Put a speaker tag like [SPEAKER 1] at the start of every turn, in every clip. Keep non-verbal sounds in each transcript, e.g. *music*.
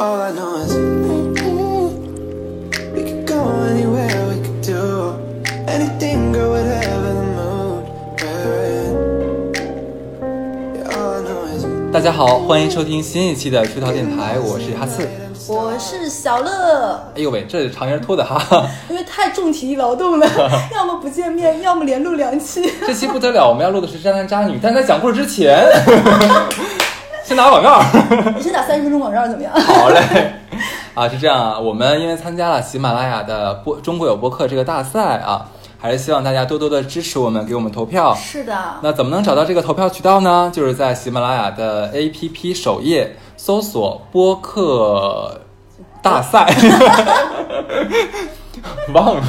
[SPEAKER 1] All I know is we could go anywhere, we could do anything, girl, whatever the mood we're in. Yeah, all I know is
[SPEAKER 2] 大家好，欢迎收听新一期的出逃电台，我是哈刺。
[SPEAKER 3] 我是小乐，
[SPEAKER 2] 哎呦喂，这长音拖的哈，
[SPEAKER 3] 因为太重体力劳动了，要么不见面，要么连录两期。
[SPEAKER 2] 这期不得了，我们要录的是渣男渣女，但在讲故事之前，先打个广告。*laughs*
[SPEAKER 3] 你先打三十分钟广告怎么样？
[SPEAKER 2] 好嘞，*laughs* 啊，是这样啊，我们因为参加了喜马拉雅的播中国有播客这个大赛啊，还是希望大家多多的支持我们，给我们投票。
[SPEAKER 3] 是的，
[SPEAKER 2] 那怎么能找到这个投票渠道呢？就是在喜马拉雅的 APP 首页搜索播客大赛，*laughs* *laughs* 忘了。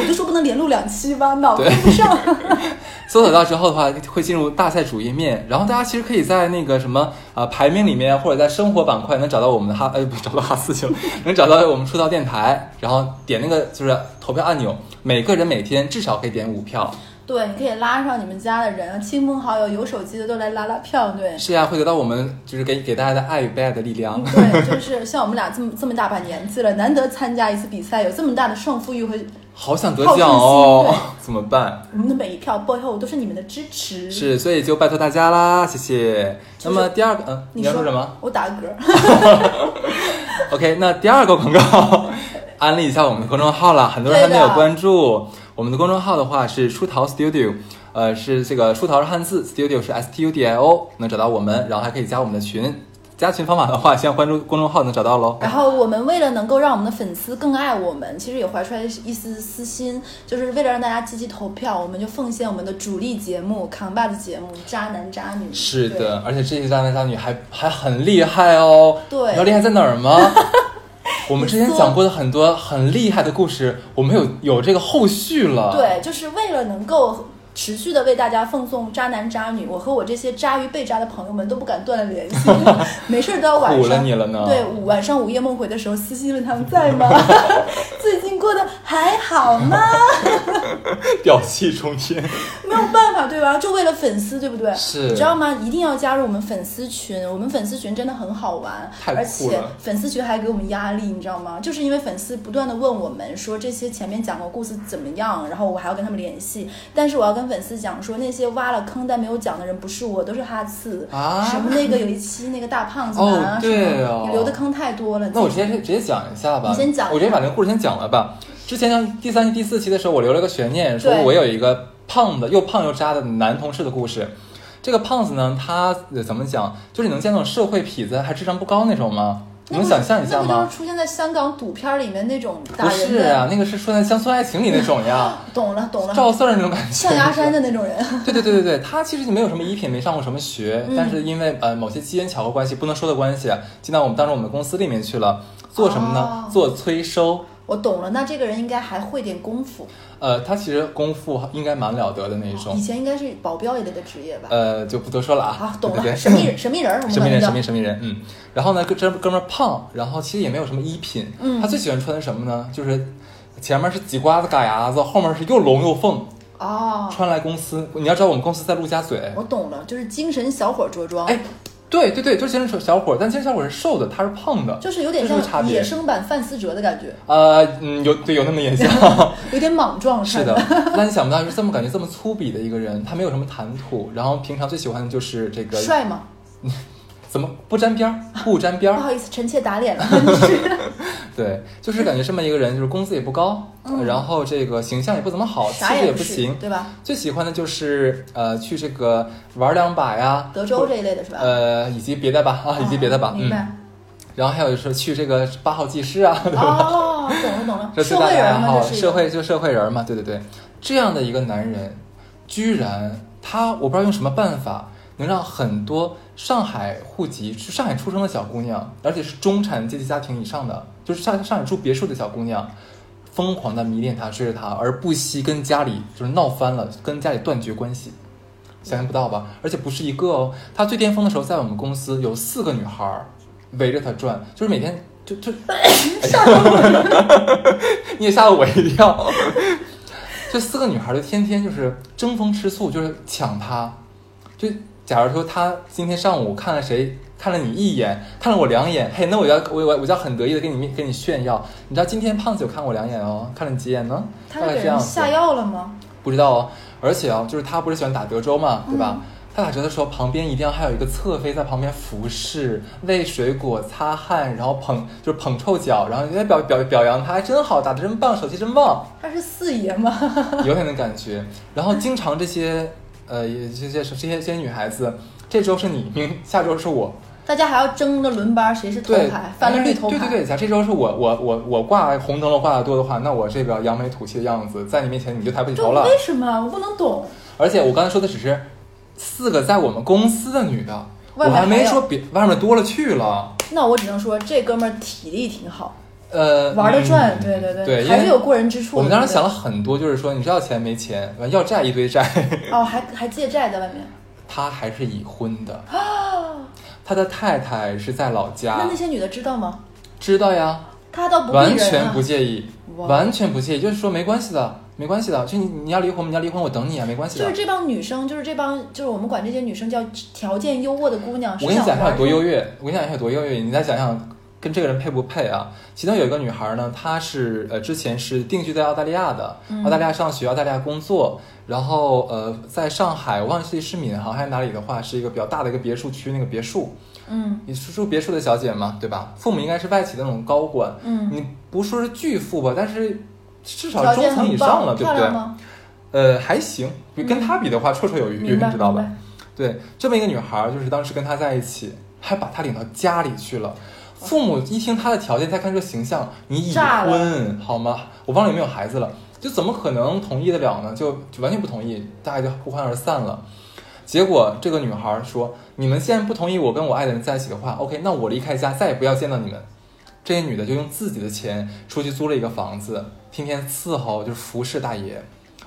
[SPEAKER 3] 我就说不能连录两期吧，脑跟不上。*laughs*
[SPEAKER 2] 搜索到之后的话，会进入大赛主页面，然后大家其实可以在那个什么呃排名里面，或者在生活板块能找到我们的哈，呃不找到哈四球，能找到我们出道电台，然后点那个就是投票按钮，每个人每天至少可以点五票。
[SPEAKER 3] 对，你可以拉上你们家的人，亲朋好友，有手机的都来拉拉票。对，
[SPEAKER 2] 是呀，会得到我们就是给给大家的爱与被爱的力量。*laughs*
[SPEAKER 3] 对，就是像我们俩这么这么大把年纪了，难得参加一次比赛，有这么大的胜负欲和
[SPEAKER 2] 好想得奖哦，怎么办？
[SPEAKER 3] 我们的每一票背后都是你们的支持。
[SPEAKER 2] 是，所以就拜托大家啦，谢谢。那么第二个，嗯，
[SPEAKER 3] 你
[SPEAKER 2] 要说什么？
[SPEAKER 3] 我打个嗝。*laughs*
[SPEAKER 2] OK，那第二个广告，安利一下我们的公众号了，很多人还没有关注。我们的公众号的话是出逃 Studio，呃，是这个出逃是汉字，Studio 是 S T U D I O，能找到我们，然后还可以加我们的群。加群方法的话，先关注公众号能找到喽。
[SPEAKER 3] 然后我们为了能够让我们的粉丝更爱我们，其实也怀出来一丝私心，就是为了让大家积极投票，我们就奉献我们的主力节目、扛把子节目《渣男渣女》。
[SPEAKER 2] 是的，而且这些渣男渣女还还很厉害哦。
[SPEAKER 3] 对
[SPEAKER 2] 你知道厉害在哪儿吗？*laughs* 我们之前讲过的很多很厉害的故事，我们有有这个后续了。
[SPEAKER 3] 对，就是为了能够持续的为大家奉送渣男渣女，我和我这些渣与被渣的朋友们都不敢断了联系，*laughs* 没事儿都要晚
[SPEAKER 2] 苦了
[SPEAKER 3] 上
[SPEAKER 2] 你了呢
[SPEAKER 3] 对，午晚上午夜梦回的时候私信问他们在吗？*laughs* 最近过得还好吗？*laughs*
[SPEAKER 2] 表气冲天。
[SPEAKER 3] 没有办法，对吧？就为了粉丝，对不对？
[SPEAKER 2] 是
[SPEAKER 3] 你知道吗？一定要加入我们粉丝群，我们粉丝群真的很好玩，而且粉丝群还给我们压力，你知道吗？就是因为粉丝不断的问我们说这些前面讲过故事怎么样，然后我还要跟他们联系，但是我要跟粉丝讲说那些挖了坑但没有讲的人不是我，都是哈次
[SPEAKER 2] 啊
[SPEAKER 3] 什么那个有一期那个大胖子啊，什
[SPEAKER 2] 对哦
[SPEAKER 3] 么你留的坑太多了。
[SPEAKER 2] 那我直接直接讲一下吧。
[SPEAKER 3] 你先讲
[SPEAKER 2] 我直接把那个故事先讲了吧。之前像第三期、第四期的时候，我留了个悬念，说我有一个胖的又胖又渣的男同事的故事。这个胖子呢，他呃怎么讲？就是你能见那种社会痞子，还智商不高那种吗？你能想象一下吗
[SPEAKER 3] 那不就是？出现在香港赌片里面那种打
[SPEAKER 2] 不？是啊，那个是说在《乡村爱情》里那种呀，*laughs*
[SPEAKER 3] 懂了懂了，
[SPEAKER 2] 赵四儿那种感觉。
[SPEAKER 3] 象牙山的那种人。*laughs*
[SPEAKER 2] 对对对对对，他其实没有什么衣品，没上过什么学，
[SPEAKER 3] 嗯
[SPEAKER 2] 但是因为呃某些机缘巧合关系，不能说的关系，进到我们当时我们公司里面去了，做什么呢？
[SPEAKER 3] 哦
[SPEAKER 2] 做催收。
[SPEAKER 3] 我懂了，那这个人应该还会点功夫，
[SPEAKER 2] 呃，他其实功夫应该蛮了得的那
[SPEAKER 3] 一
[SPEAKER 2] 种，以
[SPEAKER 3] 前应该是保镖一类的职业吧？
[SPEAKER 2] 呃，就不多说了啊。
[SPEAKER 3] 好，懂
[SPEAKER 2] 对对
[SPEAKER 3] 了，神秘人，神秘人，我们
[SPEAKER 2] 神秘人，神秘神秘人，嗯。然后呢，这哥们儿胖，然后其实也没有什么衣品，
[SPEAKER 3] 嗯
[SPEAKER 2] 他最喜欢穿的什么呢？就是前面是挤瓜子嘎牙子，后面是又龙又凤，
[SPEAKER 3] 哦，
[SPEAKER 2] 穿来公司。你要知道我们公司在陆家嘴，
[SPEAKER 3] 我懂了，就是精神小伙着装，
[SPEAKER 2] 哎，对对对，就是健身小伙，但健身小伙是瘦的，他是胖的，
[SPEAKER 3] 就是有点像野生版范思哲的感觉，
[SPEAKER 2] 呃，嗯，有对有那么点像，
[SPEAKER 3] 有点莽撞，
[SPEAKER 2] 是的。*laughs* 但你想不到是这么感觉这么粗鄙的一个人，他没有什么谈吐，然后平常最喜欢的就是这个
[SPEAKER 3] 帅吗？
[SPEAKER 2] 怎么不沾边儿，*laughs* 不沾边儿，
[SPEAKER 3] 不好意思，臣妾打脸了，*laughs*
[SPEAKER 2] 对，就是感觉这么一个人，就是工资也不高，然后这个形象也不怎么好，气质
[SPEAKER 3] 也
[SPEAKER 2] 不行，
[SPEAKER 3] 对吧？
[SPEAKER 2] 最喜欢的就是呃去这个玩两把呀，
[SPEAKER 3] 德州这一类的是吧？
[SPEAKER 2] 呃以及别的吧啊，以及别的吧，嗯。
[SPEAKER 3] 明白。
[SPEAKER 2] 然后还有就是去这个八号技师啊，*laughs* 对吧？
[SPEAKER 3] 哦，懂了懂了，
[SPEAKER 2] 这最大
[SPEAKER 3] 社会人嘛，
[SPEAKER 2] 的爱好，
[SPEAKER 3] 这是
[SPEAKER 2] 社会就社会人嘛，对对对，这样的一个男人，居然他我不知道用什么办法能让很多上海户籍、是上海出生的小姑娘，而且是中产阶级家庭以上的，就是上上海住别墅的小姑娘，疯狂的迷恋他、追着他，而不惜跟家里就是闹翻了，跟家里断绝关系。想象不到吧？而且不是一个哦，他最巅峰的时候，在我们公司有四个女孩儿围着他转，就是每天就就吓到我，*laughs* 你也吓了我一跳。*laughs* 这四个女孩儿就天天就是争风吃醋，就是抢他，就假如说他今天上午看了谁，看了你一眼，看了我两眼，嘿，那我要我我我就要很得意的跟你跟你炫耀，你知道今天胖子有看我两眼哦，看了你几眼呢？
[SPEAKER 3] 他是给
[SPEAKER 2] 大概这样
[SPEAKER 3] 下药了吗？
[SPEAKER 2] 不知道哦，而且哦，就是他不是喜欢打德州嘛，对吧？
[SPEAKER 3] 嗯
[SPEAKER 2] 他打折的时候，旁边一定要还有一个侧妃在旁边服侍、喂水果、擦汗，然后捧就是捧臭脚，然后人家表表表扬他，哎，真好，打的真棒，手气真棒，
[SPEAKER 3] 他是四爷吗？*laughs*
[SPEAKER 2] 有点那感觉。然后经常这些呃这些这些这些女孩子，这周是你，明下周是我，
[SPEAKER 3] 大家还要争着轮班，谁是头，牌，翻了绿头牌。
[SPEAKER 2] 对对对，假如这周是我我我我挂红灯笼挂的多的话，那我这个扬眉吐气的样子，在你面前你就抬不起头了。
[SPEAKER 3] 为什么我不能懂？
[SPEAKER 2] 而且我刚才说的只是四个在我们公司的女的，我
[SPEAKER 3] 还
[SPEAKER 2] 没说别外面多了去了。
[SPEAKER 3] 那我只能说这哥们儿体力挺好，
[SPEAKER 2] 呃，
[SPEAKER 3] 玩得转，
[SPEAKER 2] 嗯
[SPEAKER 3] 对对
[SPEAKER 2] 对，因为
[SPEAKER 3] 还是有过人之处的。
[SPEAKER 2] 我们当时想了很多，就是说你是要钱没钱，完要债一堆债，*laughs*
[SPEAKER 3] 哦，还还借债在外面
[SPEAKER 2] 他还是已婚的，
[SPEAKER 3] 啊？
[SPEAKER 2] 他的太太是在老家
[SPEAKER 3] 那那，些女的知道吗？
[SPEAKER 2] 知道呀，
[SPEAKER 3] 他倒不
[SPEAKER 2] 完全
[SPEAKER 3] 啊
[SPEAKER 2] 不介意，完全不介意，就是说没关系的，没关系的，就你你要离婚，你要离婚，我等你啊，没关系的
[SPEAKER 3] 就是。这帮女生，就是这帮，就是我们管这些女生叫条件优渥的姑娘。
[SPEAKER 2] 我跟你讲一下有多优
[SPEAKER 3] 越。
[SPEAKER 2] 越，我跟你讲一下有多优越，你再想想跟这个人配不配啊？其中有一个女孩呢，她是呃之前是定居在澳大利亚的，
[SPEAKER 3] 嗯
[SPEAKER 2] 澳大利亚上学，澳大利亚工作，然后呃在上海，我忘记是闵行还是哪里的话，是一个比较大的一个别墅区，那个别墅，
[SPEAKER 3] 嗯
[SPEAKER 2] 你是住别墅的小姐嘛，对吧？父母应该是外企的那种高管，
[SPEAKER 3] 嗯，
[SPEAKER 2] 你不说是巨富吧，但是至少中层以上了，对不对？呃，还行，比跟她比的话，绰绰有余，你知道吧？对，这么一个女孩儿，就是当时跟她在一起，还把她领到家里去了。父母一听他的条件，再看这个形象，你已婚好吗？我忘了有没有孩子了，就怎么可能同意得了呢？就就完全不同意，大家就不欢而散了。结果这个女孩儿说：“你们既然不同意我跟我爱的人在一起的话，OK，那我离开家，再也不要见到你们。”这些女的就用自己的钱出去租了一个房子，天天伺候，就是服侍大爷。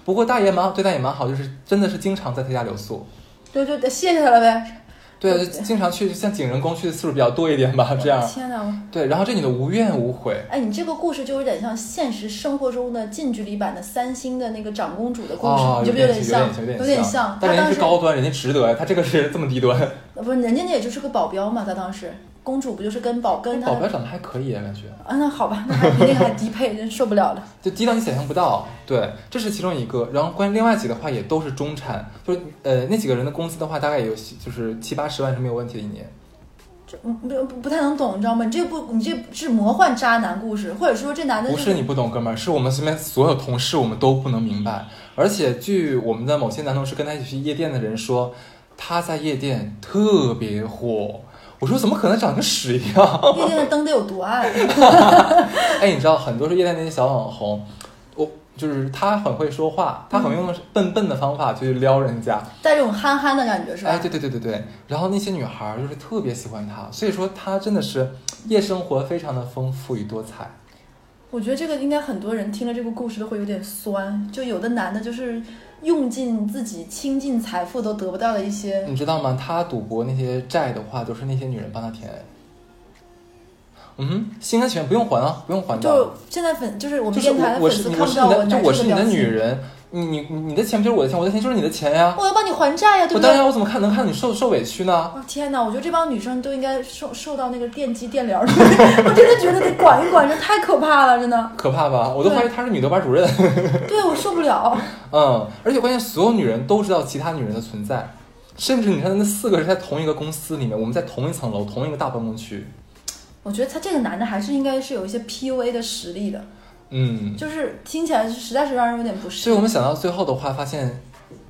[SPEAKER 2] 不过大爷蛮对大爷蛮好，就是真的是经常在他家留宿。
[SPEAKER 3] 对对对，谢谢他了呗。
[SPEAKER 2] 对经常去，像景仁宫去的次数比较多一点吧，这样。
[SPEAKER 3] 天哪！
[SPEAKER 2] 对，然后这女的无怨无悔，
[SPEAKER 3] 哎，你这个故事就有点像现实生活中的近距离版的三星的那个长公主的故事，
[SPEAKER 2] 哦，
[SPEAKER 3] 你觉不觉得有
[SPEAKER 2] 有点像，有
[SPEAKER 3] 点
[SPEAKER 2] 像。但人家是高端，人家值得呀，他这个是这么低端。
[SPEAKER 3] 呃不是人家那也就是个保镖嘛，他当时公主不就是跟宝跟他
[SPEAKER 2] 保镖长得还可以啊，感觉
[SPEAKER 3] 啊？那好吧，那还比那个还低配，真受不了了。*laughs*
[SPEAKER 2] 就低到你想象不到。对，这是其中一个。然后关于另外几个的话，也都是中产，就是呃那几个人的工资的话，大概也有就是七八十万是没有问题的一年。
[SPEAKER 3] 这嗯不不不太能懂，你知道吗？你这不你这是魔幻渣男故事，或者说这男的
[SPEAKER 2] 不
[SPEAKER 3] 是
[SPEAKER 2] 你不懂，哥们儿，是我们身边所有同事我们都不能明白。而且据我们的某些男同事跟他一起去夜店的人说，他在夜店特别火。我说怎么可能长得跟屎一样？
[SPEAKER 3] 夜店的灯得有多暗？*laughs*
[SPEAKER 2] 哎，你知道很多是夜店那些小网红，我就是他很会说话，他很用笨笨的方法去撩人家。
[SPEAKER 3] 带这种憨憨的感觉是吧？
[SPEAKER 2] 哎，对对对对对。然后那些女孩儿就是特别喜欢他，所以说他真的是夜生活非常的丰富与多彩。
[SPEAKER 3] 我觉得这个应该很多人听了这个故事都会有点酸，就有的男的就是用尽自己倾尽财富都得不到的一些，
[SPEAKER 2] 你知道吗？他赌博那些债的话，都是那些女人帮他填。嗯哼，心甘情愿不用还啊，不用还的。
[SPEAKER 3] 就现在粉就是我们电台的粉丝看不到我
[SPEAKER 2] 就我是你的。女人，你你你你的钱不就是我的钱，我的钱就是你的钱呀。
[SPEAKER 3] 我要帮你还债呀，对不对？
[SPEAKER 2] 我当然，我怎么看能看你受受委屈呢？
[SPEAKER 3] 哦天哪！我觉得这帮女生都应该受受到那个电击电疗，*laughs* 我真的觉得得管一管，这太可怕了，真的。
[SPEAKER 2] 可怕吧？我都怀疑她是女的班主任。*laughs*
[SPEAKER 3] 对我受不了。
[SPEAKER 2] 嗯，而且关键所有女人都知道其他女人的存在，甚至你看那四个是在同一个公司里面，我们在同一层楼、同一个大办公区。
[SPEAKER 3] 我觉得他这个男的还是应该是有一些 PUA 的实力的，
[SPEAKER 2] 嗯，
[SPEAKER 3] 就是听起来实在是让人有点不适。
[SPEAKER 2] 所以我们想到最后的话，发现，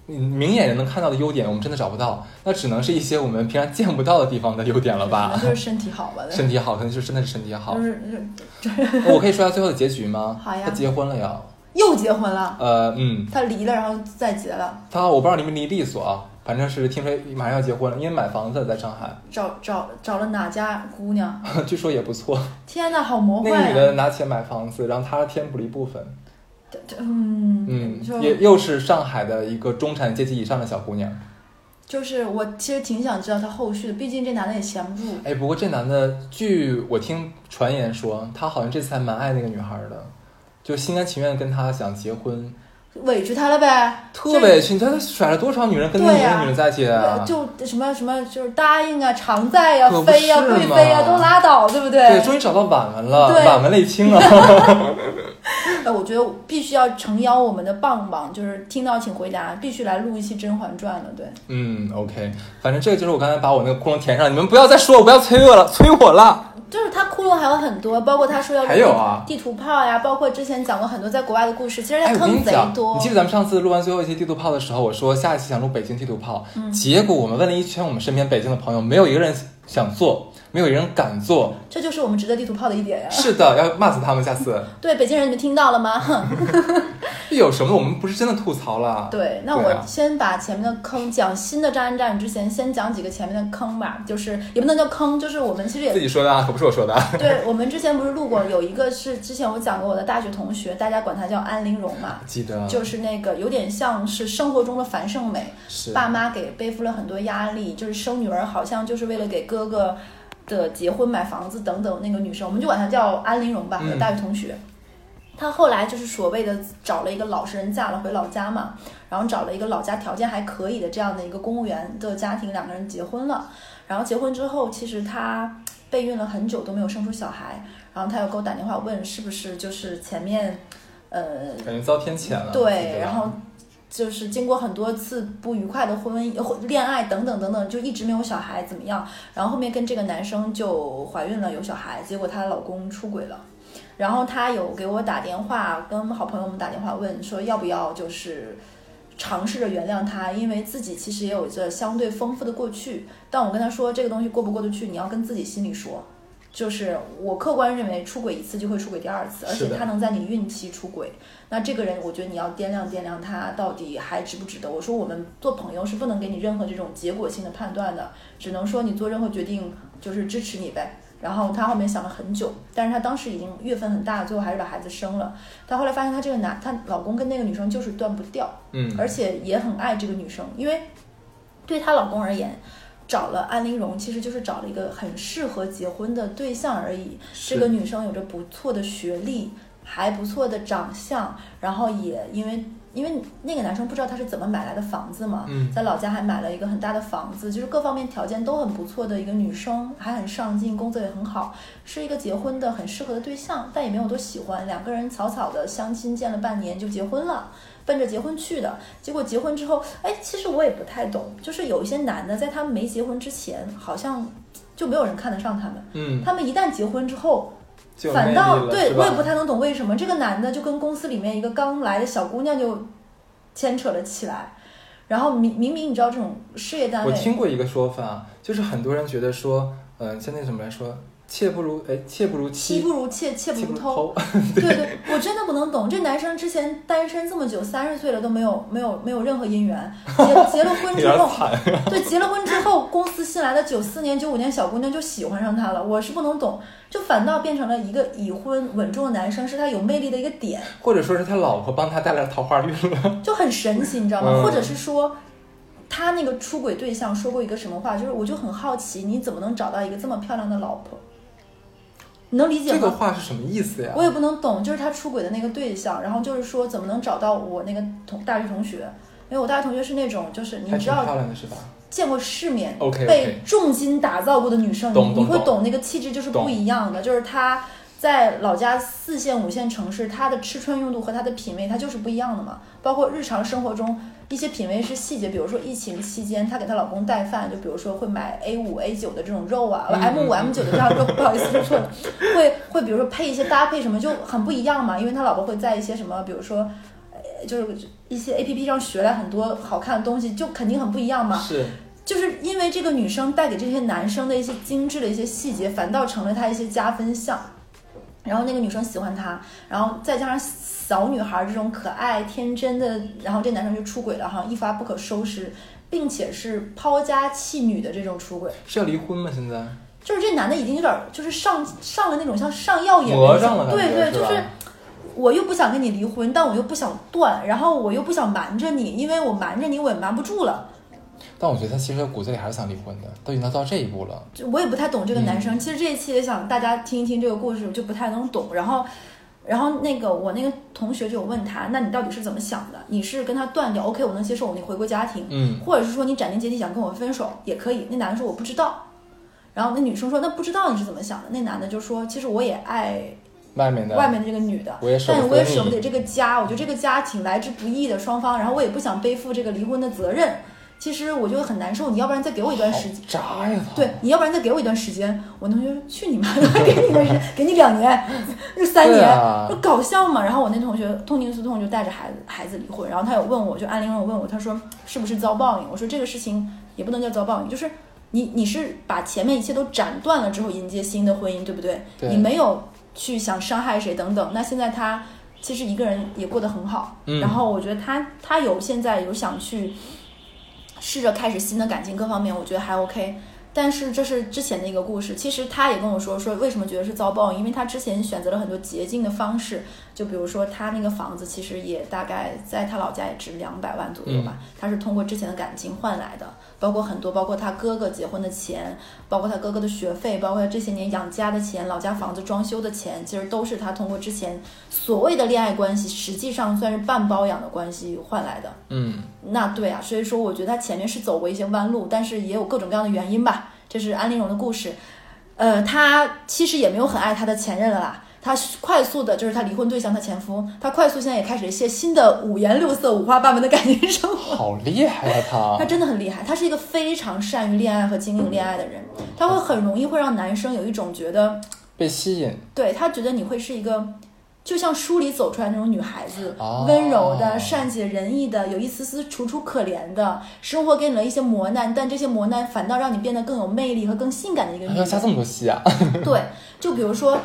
[SPEAKER 2] 嗯，明眼人能看到的优点，我们真的找不到，那只能是一些我们平常见不到的地方的优点了
[SPEAKER 3] 可
[SPEAKER 2] 吧
[SPEAKER 3] 能？*laughs* 就是身体好吧，
[SPEAKER 2] 身体好，可能就真的是身体好
[SPEAKER 3] 就。是
[SPEAKER 2] 我可以说下最后的结局吗？
[SPEAKER 3] 好呀
[SPEAKER 2] 他结婚了呀。
[SPEAKER 3] 又结婚了，
[SPEAKER 2] 呃，嗯，
[SPEAKER 3] 他离了，然后再结了，
[SPEAKER 2] 他我不知道离没离利索啊，反正是听说马上要结婚了，因为买房子在上海，
[SPEAKER 3] 找找找了哪家姑娘？*laughs*
[SPEAKER 2] 据说也不错。*laughs*
[SPEAKER 3] 天呐，好魔
[SPEAKER 2] 那个女！的拿钱买房子，然后他填补了一部分。
[SPEAKER 3] 嗯
[SPEAKER 2] 嗯，也又是上海的一个中产阶级以上的小姑娘。
[SPEAKER 3] 就是我其实挺想知道他后续的，毕竟这男的也闲不住。
[SPEAKER 2] 哎，不过这男的，据我听传言说，他好像这次还蛮爱那个女孩的，就心甘情愿跟她想结婚。
[SPEAKER 3] 委屈他了呗，
[SPEAKER 2] 特委屈，你知道他甩了多少女人跟那
[SPEAKER 3] 对呀
[SPEAKER 2] 女人女人在一起啊？
[SPEAKER 3] 就什么什么就是答应啊、常在呀、
[SPEAKER 2] 可不
[SPEAKER 3] 飞呀、
[SPEAKER 2] 是
[SPEAKER 3] 贵妃呀
[SPEAKER 2] 嘛
[SPEAKER 3] 都拉倒，对不对？
[SPEAKER 2] 对，终于找到婉文了，
[SPEAKER 3] 对
[SPEAKER 2] 婉文泪清了。*laughs*
[SPEAKER 3] 呃，我觉得必须要诚邀我们的棒棒，就是听到请回答，必须来录一期《甄嬛传》了。对，
[SPEAKER 2] 嗯，OK，反正这个就是我刚才把我那个窟窿填上，你们不要再说我，不要催我了，催我了。
[SPEAKER 3] 就是他窟窿还有很多，包括他说要
[SPEAKER 2] 还有啊
[SPEAKER 3] 地图炮呀，包括之前讲过很多在国外的故事，其实他坑贼多。
[SPEAKER 2] 你记得咱们上次录完最后一期地图炮的时候，我说下一期想录北京地图炮，
[SPEAKER 3] 嗯
[SPEAKER 2] 结果我们问了一圈我们身边北京的朋友，没有一个人想做，没有人敢做。
[SPEAKER 3] 这就是我们值得地图炮的一点呀。
[SPEAKER 2] 是的，要骂死他们，下次 *laughs*
[SPEAKER 3] 对，北京人你们听到了吗？哼。*laughs*
[SPEAKER 2] 有什么？我们不是真的吐槽了。
[SPEAKER 3] 对，那我先把前面的坑讲新的渣男渣女之前，先讲几个前面的坑吧。就是也不能叫坑，就是我们其实也
[SPEAKER 2] 自己说的啊，可不是我说的啊。*laughs*
[SPEAKER 3] 对，我们之前不是录过，有一个是之前我讲过我的大学同学，大家管他叫安陵容嘛，
[SPEAKER 2] 记得
[SPEAKER 3] 就是那个有点像是生活中的樊胜美，
[SPEAKER 2] 是
[SPEAKER 3] 爸妈给背负了很多压力，就是生女儿好像就是为了给哥哥的结婚买房子等等那个女生，我们就管她叫安陵容吧，我的
[SPEAKER 2] 嗯
[SPEAKER 3] 大学同学。她后来就是所谓的找了一个老实人嫁了回老家嘛，然后找了一个老家条件还可以的这样的一个公务员的家庭，两个人结婚了。然后结婚之后，其实她备孕了很久都没有生出小孩，然后她又给我打电话问是不是就是前面，呃，
[SPEAKER 2] 感觉遭天谴了。
[SPEAKER 3] 对，然后就是经过很多次不愉快的婚姻、恋爱等等等等，就一直没有小孩，怎么样？然后后面跟这个男生就怀孕了，有小孩，结果她老公出轨了。然后她有给我打电话，跟好朋友们打电话问说要不要就是尝试着原谅他，因为自己其实也有着相对丰富的过去。但我跟他说这个东西过不过得去，你要跟自己心里说。就是我客观认为出轨一次就会出轨第二次，而且他能在你孕期出轨，那这个人我觉得你要掂量掂量他到底还值不值得。我说我们做朋友是不能给你任何这种结果性的判断的，只能说你做任何决定就是支持你呗。然后她后面想了很久，但是她当时已经月份很大，最后还是把孩子生了。她后来发现她这个男，她老公跟那个女生就是断不掉，
[SPEAKER 2] 嗯，
[SPEAKER 3] 而且也很爱这个女生，因为对她老公而言，找了安陵容其实就是找了一个很适合结婚的对象而已。这个女生有着不错的学历，还不错的长相，然后也因为因为那个男生不知道他是怎么买来的房子嘛，
[SPEAKER 2] 嗯
[SPEAKER 3] 在老家还买了一个很大的房子，就是各方面条件都很不错的一个女生，还很上进，工作也很好，是一个结婚的很适合的对象，但也没有多喜欢，两个人草草的相亲见了半年就结婚了。奔着结婚去的，结果结婚之后，哎，其实我也不太懂，就是有一些男的在他们没结婚之前，好像就没有人看得上他们，
[SPEAKER 2] 嗯，
[SPEAKER 3] 他们一旦结婚之后，反倒对我也不太能懂为什么这个男的就跟公司里面一个刚来的小姑娘就牵扯了起来，然后明明明你知道这种事业单位
[SPEAKER 2] 我
[SPEAKER 3] 位，
[SPEAKER 2] 听过一个说法，就是很多人觉得说，嗯、像那什么来说，妾不如哎，妾不如
[SPEAKER 3] 妻妻不如妾，妾
[SPEAKER 2] 妾不如
[SPEAKER 3] 偷。
[SPEAKER 2] 偷。*laughs*
[SPEAKER 3] 对对，我真的不能懂，这男生之前单身这么久，三十岁了都没有没有没有任何姻缘，*laughs* 结结了婚之后，
[SPEAKER 2] 惨。
[SPEAKER 3] 对，结了婚之后，公司新来的九四年、九五年小姑娘就喜欢上他了，我是不能懂，就反倒变成了一个已婚稳重的男生，是他有魅力的一个点，
[SPEAKER 2] 或者说是他老婆帮他带来桃花运了。*laughs*
[SPEAKER 3] 就很神奇，你知道吗？
[SPEAKER 2] 嗯
[SPEAKER 3] 或者是说。他那个出轨对象说过一个什么话？就是我就很好奇，你怎么能找到一个这么漂亮的老婆？你能理解吗？
[SPEAKER 2] 这个话是什么意思呀？
[SPEAKER 3] 我也不能懂，就是他出轨的那个对象，然后就是说怎么能找到我那个同大学同学？因为我大学同学是那种，就是你知道
[SPEAKER 2] 漂亮的是吧？
[SPEAKER 3] 见过世面被重金打造过的女生，你你会
[SPEAKER 2] 懂
[SPEAKER 3] 懂那个气质就是不一样的。就是她在老家四线五线城市，她的吃穿用度和她的品味，她就是不一样的嘛。包括日常生活中一些品味是细节，比如说疫情期间，她给她老公带饭，就比如说会买 A 五 A 九的这种肉啊、
[SPEAKER 2] 嗯
[SPEAKER 3] m 五 M 九的这样肉，不好意思说错了，会 *laughs* 会比如说配一些搭配什么就很不一样嘛，因为他老婆会在一些什么，比如说。呃就是一些 A P P 上学来很多好看的东西，就肯定很不一样嘛。
[SPEAKER 2] 是，
[SPEAKER 3] 就是因为这个女生带给这些男生的一些精致的一些细节，反倒成了他一些加分项。然后那个女生喜欢他，然后再加上小女孩这种可爱天真的，然后这男生就出轨了，好像一发不可收拾，并且是抛家弃女的这种出轨。
[SPEAKER 2] 是要离婚吗？现在
[SPEAKER 3] 就是这男的已经有点儿就是上上了那种像上药瘾
[SPEAKER 2] 魔
[SPEAKER 3] 的
[SPEAKER 2] 上了感觉
[SPEAKER 3] 对对，就是我又不想跟你离婚，但我又不想断，然后我又不想瞒着你，因为我瞒着你我也瞒不住了。
[SPEAKER 2] 但我觉得他其实骨子里还是想离婚的，都已经到这一步了。
[SPEAKER 3] 就我也不太懂这个男
[SPEAKER 2] 嗯
[SPEAKER 3] 生。其实这一期也想大家听一听这个故事，我就不太能懂。然后然后那个我那个同学就有问他，那你到底是怎么想的？你是跟他断掉，OK，我能接受，我你回归家庭，
[SPEAKER 2] 嗯
[SPEAKER 3] 或者是说你斩钉截铁想跟我分手也可以。那男的说我不知道，然后那女生说那不知道你是怎么想的？那男的就说其实我也爱
[SPEAKER 2] 外面的
[SPEAKER 3] 外面的这个女的，但是我也舍不得这个家，我觉得这个家挺来之不易的，双方，然后我也不想背负这个离婚的责任。其实我就很难受，你要不然再给我一段时间。
[SPEAKER 2] 好渣呀！
[SPEAKER 3] 对，你要不然再给我一段时间。我同学说去你妈的，*laughs* 给你一段时间，给你两年，*laughs* 就三年，
[SPEAKER 2] 啊
[SPEAKER 3] 就搞笑嘛。然后我那同学痛定思痛，就带着孩子孩子离婚。然后他有问我，就安玲有问我，他说是不是遭报应？我说这个事情也不能叫遭报应，就是你你是把前面一切都斩断了之后迎接新的婚姻，对不对？
[SPEAKER 2] 对
[SPEAKER 3] 你没有去想伤害谁等等。那现在他其实一个人也过得很好，
[SPEAKER 2] 嗯
[SPEAKER 3] 然后我觉得他他有现在有想去试着开始新的感情，各方面我觉得还 OK。但是这是之前的一个故事，其实他也跟我说说为什么觉得是遭报应，因为他之前选择了很多捷径的方式，就比如说他那个房子其实也大概在他老家也值两百万左右吧，他是通过之前的感情换来的，包括很多，包括他哥哥结婚的钱，包括他哥哥的学费，包括这些年养家的钱，老家房子装修的钱，其实都是他通过之前所谓的恋爱关系，实际上算是半包养的关系换来的。
[SPEAKER 2] 嗯，
[SPEAKER 3] 那对啊，所以说我觉得他前面是走过一些弯路，但是也有各种各样的原因吧。这是安陵容的故事，呃，他其实也没有很爱他的前任了啦。他快速的，就是他离婚对象，他前夫，他快速现在也开始一些新的五颜六色、五花八门的感情生活。
[SPEAKER 2] 好厉害啊他！*laughs*
[SPEAKER 3] 他真的很厉害，他是一个非常善于恋爱和经营恋爱的人，他会很容易会让男生有一种觉得，
[SPEAKER 2] 被吸引，
[SPEAKER 3] 对他觉得你会是一个，就像书里走出来那种女孩子，
[SPEAKER 2] 哦
[SPEAKER 3] 温柔的、善解人意的，有一丝丝楚楚可怜的，生活给你了一些磨难，但这些磨难反倒让你变得更有魅力和更性感的一个女人。
[SPEAKER 2] 还要加这么多戏啊！*laughs*
[SPEAKER 3] 对，就比如说。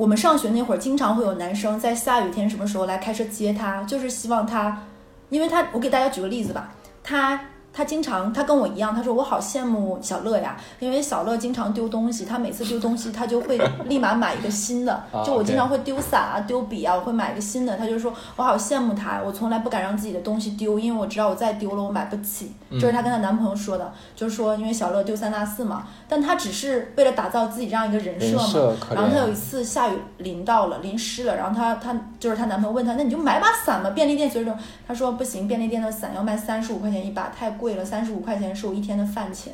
[SPEAKER 3] 我们上学那会儿，经常会有男生在下雨天什么时候来开车接她，就是希望她，因为她，我给大家举个例子吧，她他经常他跟我一样，他说我好羡慕小乐呀，因为小乐经常丢东西，他每次丢东西他就会立马买一个新的。*laughs*
[SPEAKER 2] 啊，
[SPEAKER 3] 就我经常会丢伞啊、丢笔啊，我会买一个新的，他就说我好羡慕他，我从来不敢让自己的东西丢，因为我知道我再丢了我买不起，这是她跟她男朋友说的，就是说因为小乐丢三落四嘛，但她只是为了打造自己这样一个人设嘛，然后她有一，次下雨淋到了，淋湿了，然后她她就是她男朋友问她，那你就买把伞吧，便利店随手。她说不行，便利店的伞要卖三十五块钱一把，太贵了，三十五块钱是我一天的饭钱。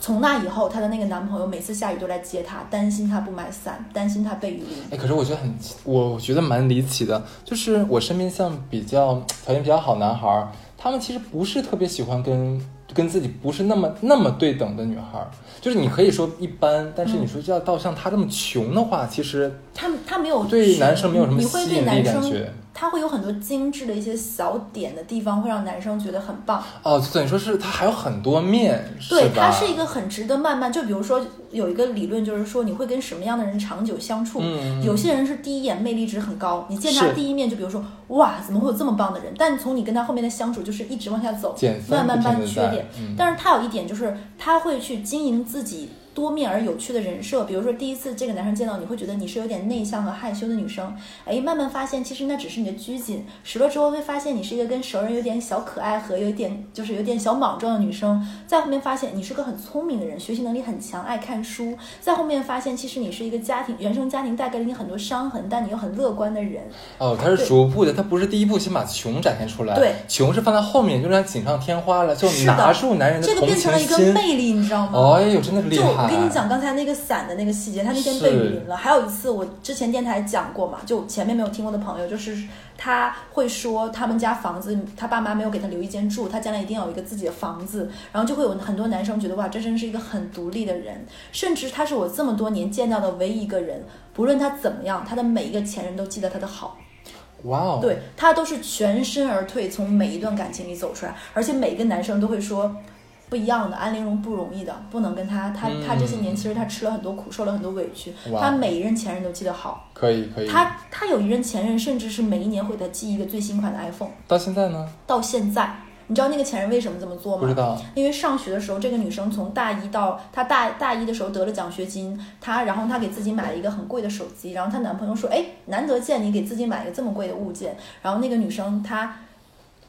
[SPEAKER 3] 从那以后，她的那个男朋友每次下雨都来接她，担心她不买伞，担心她被雨淋。
[SPEAKER 2] 哎，可是我觉得很，我觉得蛮离奇的，就是我身边像比较条件比较好男孩儿，他们其实不是特别喜欢跟跟自己不是那么那么对等的女孩儿，就是你可以说一般，但是你说要到像他这么穷的话，其实
[SPEAKER 3] 他他没有
[SPEAKER 2] 对男生没有什么
[SPEAKER 3] 你会
[SPEAKER 2] 吸引力
[SPEAKER 3] 对男生
[SPEAKER 2] 感觉。
[SPEAKER 3] 他会有很多精致的一些小点的地方，会让男生觉得很棒。
[SPEAKER 2] 哦，就等于说是他还有很多面，
[SPEAKER 3] 对，
[SPEAKER 2] 吧？
[SPEAKER 3] 它是一个很值得慢慢，就比如说有一个理论，就是说你会跟什么样的人长久相处。
[SPEAKER 2] 嗯
[SPEAKER 3] 有些人是第一眼魅力值很高，你见他第一面就比如说哇，怎么会有这么棒的人？但从你跟他后面的相处，就是一直往下走慢慢慢缺点。
[SPEAKER 2] 嗯
[SPEAKER 3] 但是他有一点就是他会去经营自己。多面而有趣的人设，比如说第一次这个男生见到你会觉得你是有点内向和害羞的女生，哎，慢慢发现其实那只是你的拘谨，熟了之后会发现你是一个跟熟人有点小可爱和有点就是有点小莽撞的女生，在后面发现你是个很聪明的人，学习能力很强，爱看书，在后面发现其实你是一个家庭原生家庭带给了你很多伤痕，但你又很乐观的人，
[SPEAKER 2] 哦，他是逐步的，他不是第一步先把穷展现出来，
[SPEAKER 3] 对，
[SPEAKER 2] 穷是放在后面，就让他锦上添花了，就拿住男人的
[SPEAKER 3] 这个变成了一个。魅力，你知道吗？
[SPEAKER 2] 哎呦，真的厉害！
[SPEAKER 3] 我跟你讲，刚才那个伞的那个细节，他那天被雨淋了。还有一次，我之前电台讲过嘛，就前面没有听过的朋友，就是他会说他们家房子，他爸妈没有给他留一间住，他将来一定要有一个自己的房子。然后就会有很多男生觉得哇，这真是一个很独立的人，甚至他是我这么多年见到的唯一一个人，不论他怎么样，他的每一个前任都记得他的好。
[SPEAKER 2] 哇哦，
[SPEAKER 3] 对他都是全身而退，从每一段感情里走出来，而且每一个男生都会说。不一样的，安陵容不容易的，不能跟他，他他这些年其实他吃了很多苦，受了很多委屈，
[SPEAKER 2] 哇
[SPEAKER 3] 他每一任前任都记得好，
[SPEAKER 2] 可以可以。
[SPEAKER 3] 他他有一任前任，甚至是每一年会给他寄一个最新款的 iPhone，
[SPEAKER 2] 到现在呢？
[SPEAKER 3] 到现在，你知道那个前任为什么这么做吗？
[SPEAKER 2] 不知道。
[SPEAKER 3] 因为上学的时候，这个女生从大一到她大大一的时候得了奖学金，她然后她给自己买了一个很贵的手机，然后她男朋友说，哎，难得见你给自己买一个这么贵的物件，然后那个女生她。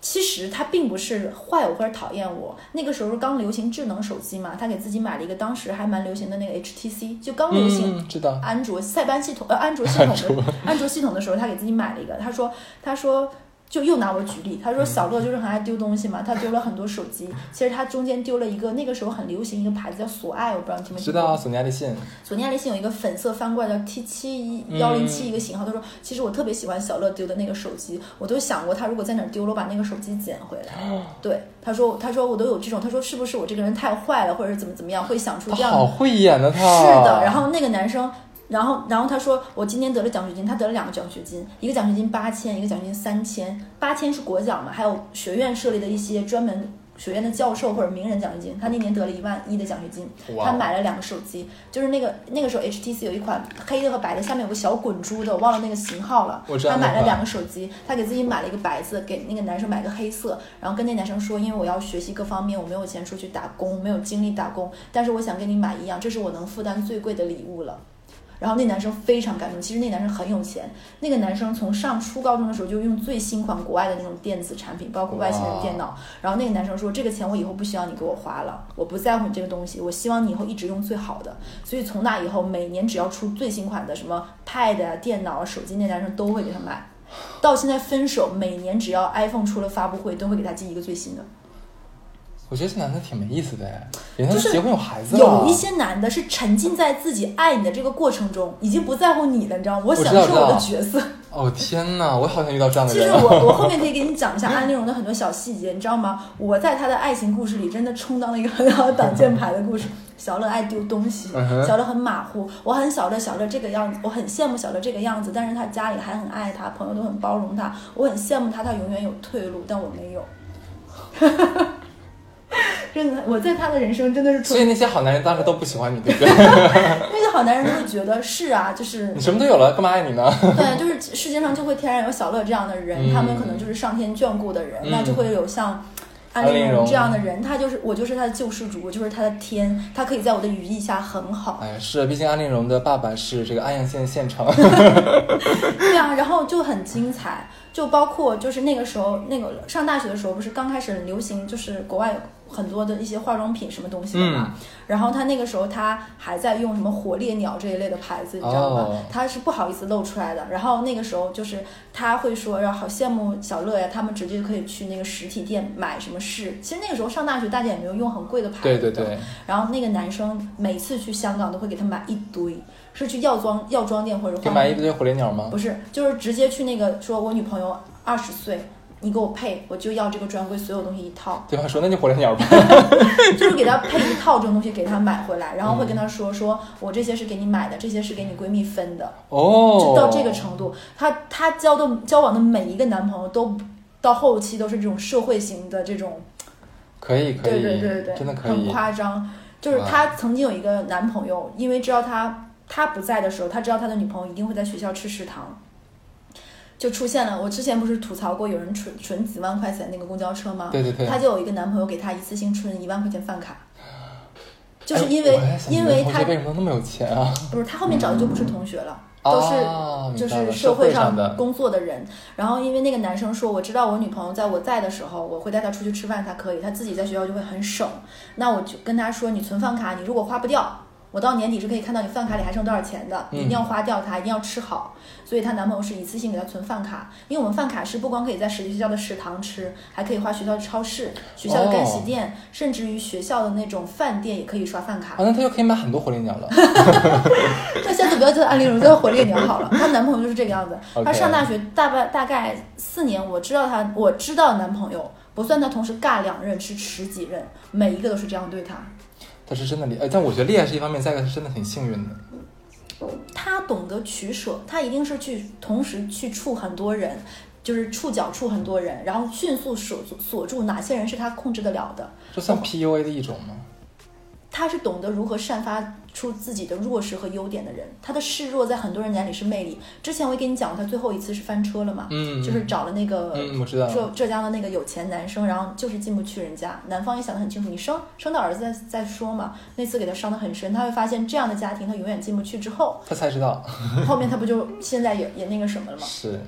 [SPEAKER 3] 其实他并不是坏我或者讨厌我。那个时候刚流行智能手机嘛，他给自己买了一个当时还蛮流行的那个 HTC，就刚流行
[SPEAKER 2] 嗯，知道。
[SPEAKER 3] 安卓塞班系统呃安卓系统的 *laughs* 安卓系统的时候，他给自己买了一个。他说他说就又拿我举例，他说小乐就是很爱丢东西嘛，他丢了很多手机。*laughs* 其实他中间丢了一个那个时候很流行一个牌子叫索爱，我不知道你听没听过。
[SPEAKER 2] 知道啊，索尼爱立信。
[SPEAKER 3] 索尼爱立信有一个粉色翻过来叫 T 七幺零七一个型号，他说其实我特别喜欢小乐丢的那个手机，我都想过他如果在哪儿丢了，我把那个手机捡回来。*gasps* 对，他说他说我都有这种，他说是不是我这个人太坏了，或者是怎么怎么样，会想出这样的
[SPEAKER 2] 好会演的他。
[SPEAKER 3] 是的，然后那个男生，然后然后他说我今年得了奖学金，他得了两个奖学金，一个奖学金八千，一个奖学金三千，八千是国奖嘛，还有学院设立的一些专门。学院的教授或者名人奖学金，他那年得了一万一的奖学金，他买了两个手机，就是那个那个时候 HTC 有一款黑的和白的，下面有个小滚珠的，我忘了那个型号了。他买了两个手机，他给自己买了一个白色，给那个男生买个黑色，然后跟那男生说，因为我要学习各方面，我没有钱出去打工，没有精力打工，但是我想跟你买一样，这是我能负担最贵的礼物了。然后那男生非常感动，其实那男生很有钱。那个男生从上初高中的时候就用最新款国外的那种电子产品，包括外星人电脑。然后那个男生说：“这个钱我以后不需要你给我花了，我不在乎你这个东西，我希望你以后一直用最好的。”所以从那以后，每年只要出最新款的什么 Pad 啊、电脑啊、手机，那男生都会给他买。到现在分手，每年只要 iPhone 出了发布会，都会给他寄一个最新的。
[SPEAKER 2] 我觉得这男的挺没意思的哎，人家
[SPEAKER 3] 就是
[SPEAKER 2] 结婚有孩子了。
[SPEAKER 3] 有一些男的是沉浸在自己爱你的这个过程中，已经不在乎你了，你知道吗？我享受我的角色。
[SPEAKER 2] 哦天哪，我好像遇到这样的
[SPEAKER 3] 其实
[SPEAKER 2] 人。
[SPEAKER 3] 我我 *laughs* 后面可以给你讲一下安陵容的很多小细节，你知道吗？我在她的爱情故事里真的充当了一个很好的挡箭牌的故事。小乐爱丢东西小乐很马虎，我很小乐小乐这个样子，我很羡慕小乐这个样子，但是他家里还很爱他，朋友都很包容他，我很羡慕他，他永远有退路，但我没有。*laughs* 真的，我在他的人生真的是充
[SPEAKER 2] 所以那些好男人当时都不喜欢你，对不对？*laughs*
[SPEAKER 3] 那些好男人都会觉得是啊，就是
[SPEAKER 2] 你什么都有了，干嘛爱你呢？
[SPEAKER 3] 对，就是世界上就会天然有小乐这样的人，
[SPEAKER 2] 嗯
[SPEAKER 3] 他们可能就是上天眷顾的人，
[SPEAKER 2] 嗯
[SPEAKER 3] 那就会有像安陵
[SPEAKER 2] 容
[SPEAKER 3] 容这样的人，他就是我就是他的救世主，我就是他的天，他可以在我的羽翼下很好。
[SPEAKER 2] 哎，是，毕竟安陵容的爸爸是这个安阳县县城。*laughs*
[SPEAKER 3] 对啊，然后就很精彩，就包括就是那个时候那个上大学的时候，不是刚开始流行，就是国外有很多的一些化妆品什么东西的嘛。
[SPEAKER 2] 嗯
[SPEAKER 3] 然后他那个时候他还在用什么火烈鸟这一类的牌子，你知道吗？
[SPEAKER 2] 哦
[SPEAKER 3] 他是不好意思露出来的。然后那个时候就是他会说，然后好羡慕小乐呀，他们直接可以去那个实体店买什么试。其实那个时候上大学，大家也没有用很贵的牌子。
[SPEAKER 2] 对对对。
[SPEAKER 3] 然后那个男生每次去香港都会给他买一堆，是去药妆药妆店或者
[SPEAKER 2] 买一堆火烈鸟吗？
[SPEAKER 3] 不是，就是直接去那个说，我女朋友二十岁，你给我配，我就要这个专柜所有东西一套，
[SPEAKER 2] 对方说那就火烈鸟吧。*laughs*
[SPEAKER 3] 就是给他配一套这种东西给他买回来，然后会跟他说，说我这些是给你买的，这些是给你闺蜜分的，
[SPEAKER 2] 哦
[SPEAKER 3] 就，到这个程度。她她交的交往的每一个男朋友都到后期都是这种社会型的这种，
[SPEAKER 2] 可以可以，
[SPEAKER 3] 对对对对对，
[SPEAKER 2] 真的可
[SPEAKER 3] 很。夸张。就是
[SPEAKER 2] 哇
[SPEAKER 3] 她曾经有一个男朋友，因为知道他他不在的时候，他知道他的女朋友一定会在学校吃食堂，就出现了。我之前不是吐槽过有人存存几万块钱那个公交车吗？
[SPEAKER 2] 对对对。
[SPEAKER 3] 她就有一个男朋友给他一次性存一万块钱饭卡，就是
[SPEAKER 2] 哎
[SPEAKER 3] 因为、因为他
[SPEAKER 2] 为什么那么有钱啊？
[SPEAKER 3] 不是他后面找的就不是同学了。都是
[SPEAKER 2] 啊
[SPEAKER 3] 就是社会
[SPEAKER 2] 上，
[SPEAKER 3] 工作的人，然后因为那个男生说，我知道我女朋友在我在的时候，我会带她出去吃饭，她可以，她自己在学校就会很省。那我就跟他说，你存饭卡，你如果花不掉，我到年底是可以看到你饭卡里还剩多少钱的，你一定要花掉它，一定要吃好。所以她男朋友是一次性给她存饭卡，因为我们饭卡是不光可以在实际学校的食堂吃，还可以花学校的超市、学校的干洗店，甚至于学校的那种饭店也可以刷饭卡
[SPEAKER 2] 啊，。那她就可以买很多火烈鸟了。*laughs* *laughs*
[SPEAKER 3] 那下次不要叫安陵容，叫火烈鸟好了。她男朋友就是这个样子。她上大学大半大概四年，我知道她，我知道男朋友不算她同时尬两任，是十几任，每一个都是这样对她。
[SPEAKER 2] 他是真的厉，呃，但我觉得厉害是一方面，再一个是真的挺幸运的。
[SPEAKER 3] 他懂得取舍，他一定是去同时去触很多人。就是触角触很多人，然后迅速锁住锁住哪些人是他控制得了的。
[SPEAKER 2] 这算 PUA 的一种吗？
[SPEAKER 3] 他是懂得如何散发出自己的弱势和优点的人。他的示弱在很多人眼里是魅力。之前我也跟你讲过，他最后一次是翻车了嘛，
[SPEAKER 2] 嗯，
[SPEAKER 3] 就是找了那个
[SPEAKER 2] 嗯，我知道。
[SPEAKER 3] 浙浙江的那个有钱男生，然后就是进不去人家，男方也想得很清楚，你生生到儿子再再说嘛。那次给他伤得很深，他会发现这样的家庭他永远进不去。之后，
[SPEAKER 2] 他才知道
[SPEAKER 3] 后面他不就现在也也那个什么了吗？*laughs*
[SPEAKER 2] 是，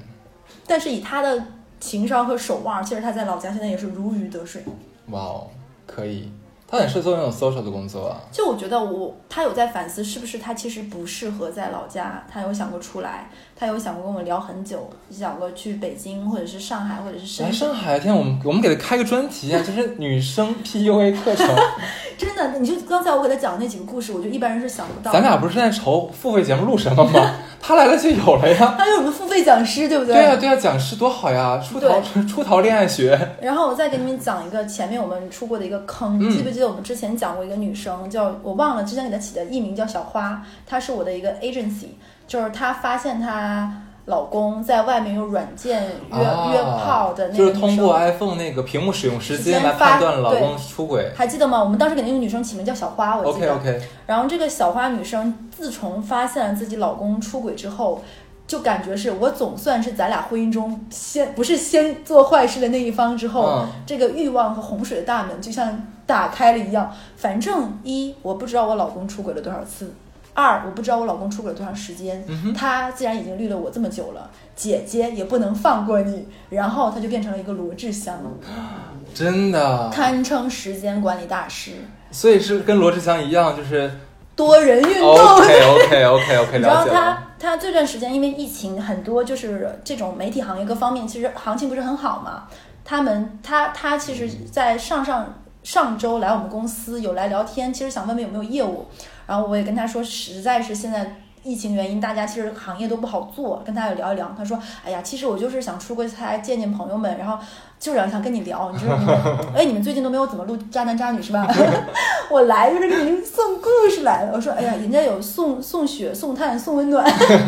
[SPEAKER 3] 但是以他的情商和手腕，其实他在老家现在也是如鱼得水。
[SPEAKER 2] 哇哦，可以，他很适合做那种 social 的工作啊。
[SPEAKER 3] 就我觉得我他有在反思，是不是他其实不适合在老家，他有想过出来，他有想过跟我聊很久，想过去北京或者是上海或者是深
[SPEAKER 2] 来。上海，天，我们我们给他开个专题啊，就是女生 *laughs* PUA 课程。*laughs*
[SPEAKER 3] 真的，你就刚才我给他讲的那几个故事，我觉得一般人是想不到。
[SPEAKER 2] 咱俩不是在愁付费节目录什么吗？他来了就有了呀。
[SPEAKER 3] 他有什么付费讲师，对不对？
[SPEAKER 2] 对呀、对呀、讲师多好呀！出逃 *laughs* 出逃恋爱学，
[SPEAKER 3] 然后我再给你们讲一个前面我们出过的一个坑，
[SPEAKER 2] 嗯
[SPEAKER 3] 记不记得我们之前讲过一个女生叫我忘了，之前给她起的艺名叫小花，她是我的一个 agency，就是她发现她老公在外面用软件约、
[SPEAKER 2] 啊
[SPEAKER 3] 约炮的那个
[SPEAKER 2] 就是通过 iPhone 那个屏幕使用时
[SPEAKER 3] 时
[SPEAKER 2] 间来判断老公出轨。
[SPEAKER 3] 还记得吗？我们当时给那个女生起名叫小花，我记
[SPEAKER 2] OK
[SPEAKER 3] 得。
[SPEAKER 2] OK，
[SPEAKER 3] 然后这个小花女生自从发现了自己老公出轨之后，就感觉是我总算是咱俩婚姻中先不是先做坏事的那一方之后，
[SPEAKER 2] 嗯
[SPEAKER 3] 这个欲望和洪水的大门就像打开了一样。反正一我不知道我老公出轨了多少次，二我不知道我老公出轨了多长时间。
[SPEAKER 2] 嗯，
[SPEAKER 3] 他既然已经绿了我这么久了，姐姐也不能放过你。然后他就变成了一个罗志祥，*gasps*
[SPEAKER 2] 真的。
[SPEAKER 3] 堪称时间管理大师，
[SPEAKER 2] 所以是跟罗志祥一样，就是
[SPEAKER 3] 多人运动。
[SPEAKER 2] OK OK OK *laughs* OK，
[SPEAKER 3] 你知道
[SPEAKER 2] 了解了。
[SPEAKER 3] 他他这段时间因为疫情，很多就是这种媒体行业各方面其实行情不是很好嘛。他们他他其实，在上上上周来我们公司有来聊天，其实想问问有没有业务。然后我也跟他说，实在是现在疫情原因，大家其实行业都不好做，跟他也聊一聊。他说：“哎呀，其实我就是想出个差见见朋友们，然后就是想跟你聊。你说你们，哎，你们最近都没有怎么录渣男渣女是吧？*laughs* 我来就是给您送故事来了。我说，哎呀，人家有送送雪、送炭、送温暖，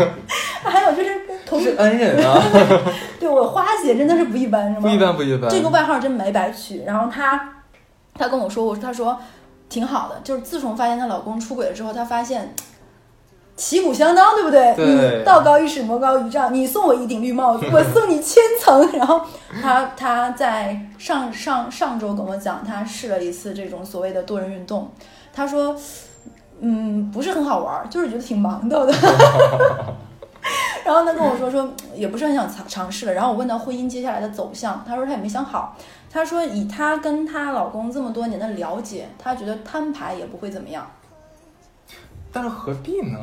[SPEAKER 3] *laughs* 还有就是同
[SPEAKER 2] 是恩人啊，*laughs*
[SPEAKER 3] 对我花姐真的是不一般，是吗？
[SPEAKER 2] 不一般不一般。
[SPEAKER 3] 这个外号真没白取。然后他他跟我说，我说她说挺好的，就是自从发现她老公出轨了之后，她发现 *tsk* 旗鼓相当，对不对？
[SPEAKER 2] 对
[SPEAKER 3] 你道高一尺，魔高一丈，你送我一顶绿帽子，我送你千层。*laughs* 然后她她在上上上周跟我讲，她试了一次这种所谓的多人运动，她说。嗯，不是很好玩儿，就是觉得挺忙的的。*laughs* 然后他跟我说说 *clears throat* 也不是很想尝尝试了。然后我问到婚姻接下来的走向，他说他也没想好。他说以她跟她老公这么多年的了解，她觉得摊牌也不会怎么样。
[SPEAKER 2] 但是何必呢？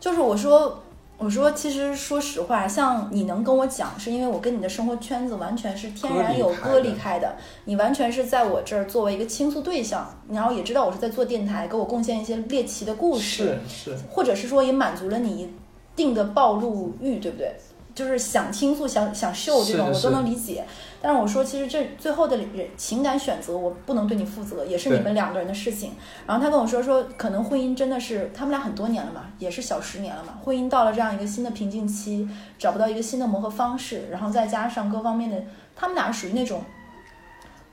[SPEAKER 3] 就是我说我说其实说实话，像你能跟我讲，是因为我跟你的生活圈子完全是天然有割
[SPEAKER 2] 割离
[SPEAKER 3] 离开的，你完全是在我这儿作为一个倾诉对象，然后也知道我是在做电台，给我贡献一些猎奇的故事。
[SPEAKER 2] 是是，
[SPEAKER 3] 或者是说也满足了你一定的暴露欲，对不对？就是想倾诉、想想秀这种，我都能理解。但是我说，其实这最后的人情感选择，我不能对你负责，也是你们两个人的事情。然后他跟我说说，可能婚姻真的是他们俩很多年了嘛，也是小十年了嘛。婚姻到了这样一个新的瓶颈期，找不到一个新的磨合方式，然后再加上各方面的，他们俩属于那种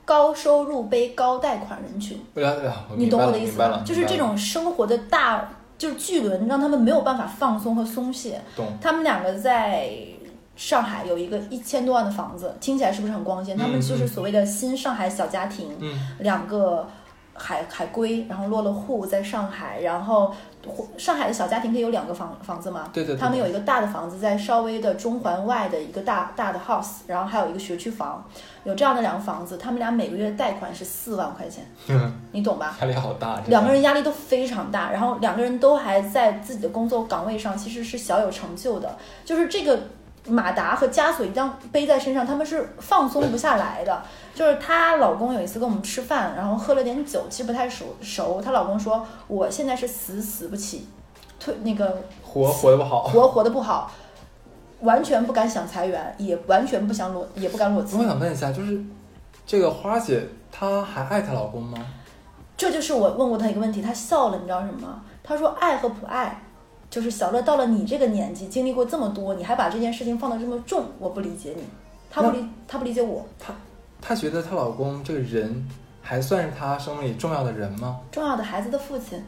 [SPEAKER 3] 高收入背高贷款人群。
[SPEAKER 2] 我了解了，
[SPEAKER 3] 你懂我的意思
[SPEAKER 2] 明白了？
[SPEAKER 3] 吗就是这种生活的大，就是巨轮，让他们没有办法放松和松懈。
[SPEAKER 2] 懂。
[SPEAKER 3] 他们两个在上海有一个一千多万的房子，听起来是不是很光鲜？他们就是所谓的新上海小家庭，
[SPEAKER 2] 嗯，
[SPEAKER 3] 两个海海归，然后落了户在上海，然后上海的小家庭可以有两个房房子吗？
[SPEAKER 2] 对对对
[SPEAKER 3] 他们有一个大的房子在稍微的中环外的一个大大的 house，然后还有一个学区房，有这样的两个房子，他们俩每个月的贷款是四万块钱，*laughs* 你懂吧？
[SPEAKER 2] 压力好大。
[SPEAKER 3] 两个人压力都非常大，然后两个人都还在自己的工作岗位上，其实是小有成就的。就是这个马达和枷锁一旦背在身上，他们是放松不下来的。就是她老公有一次跟我们吃饭，然后喝了点酒，其实不太熟熟。她老公说：“我现在是死死不起，退那个
[SPEAKER 2] 活活的不好。
[SPEAKER 3] 活活的不好，完全不敢想裁员，也完全不想裸，也不敢裸辞
[SPEAKER 2] 我。想问一下，就是这个花姐她还爱她老公吗？
[SPEAKER 3] 这就是我问过她一个问题，她笑了，你知道什么吗？他说爱和不爱，就是小乐到了你这个年纪，经历过这么多，你还把这件事情放得这么重，我不理解你，他不理他不理解我。
[SPEAKER 2] 她觉得她老公这个人还算是她生命里重要的人吗？
[SPEAKER 3] 重要的孩子的父亲，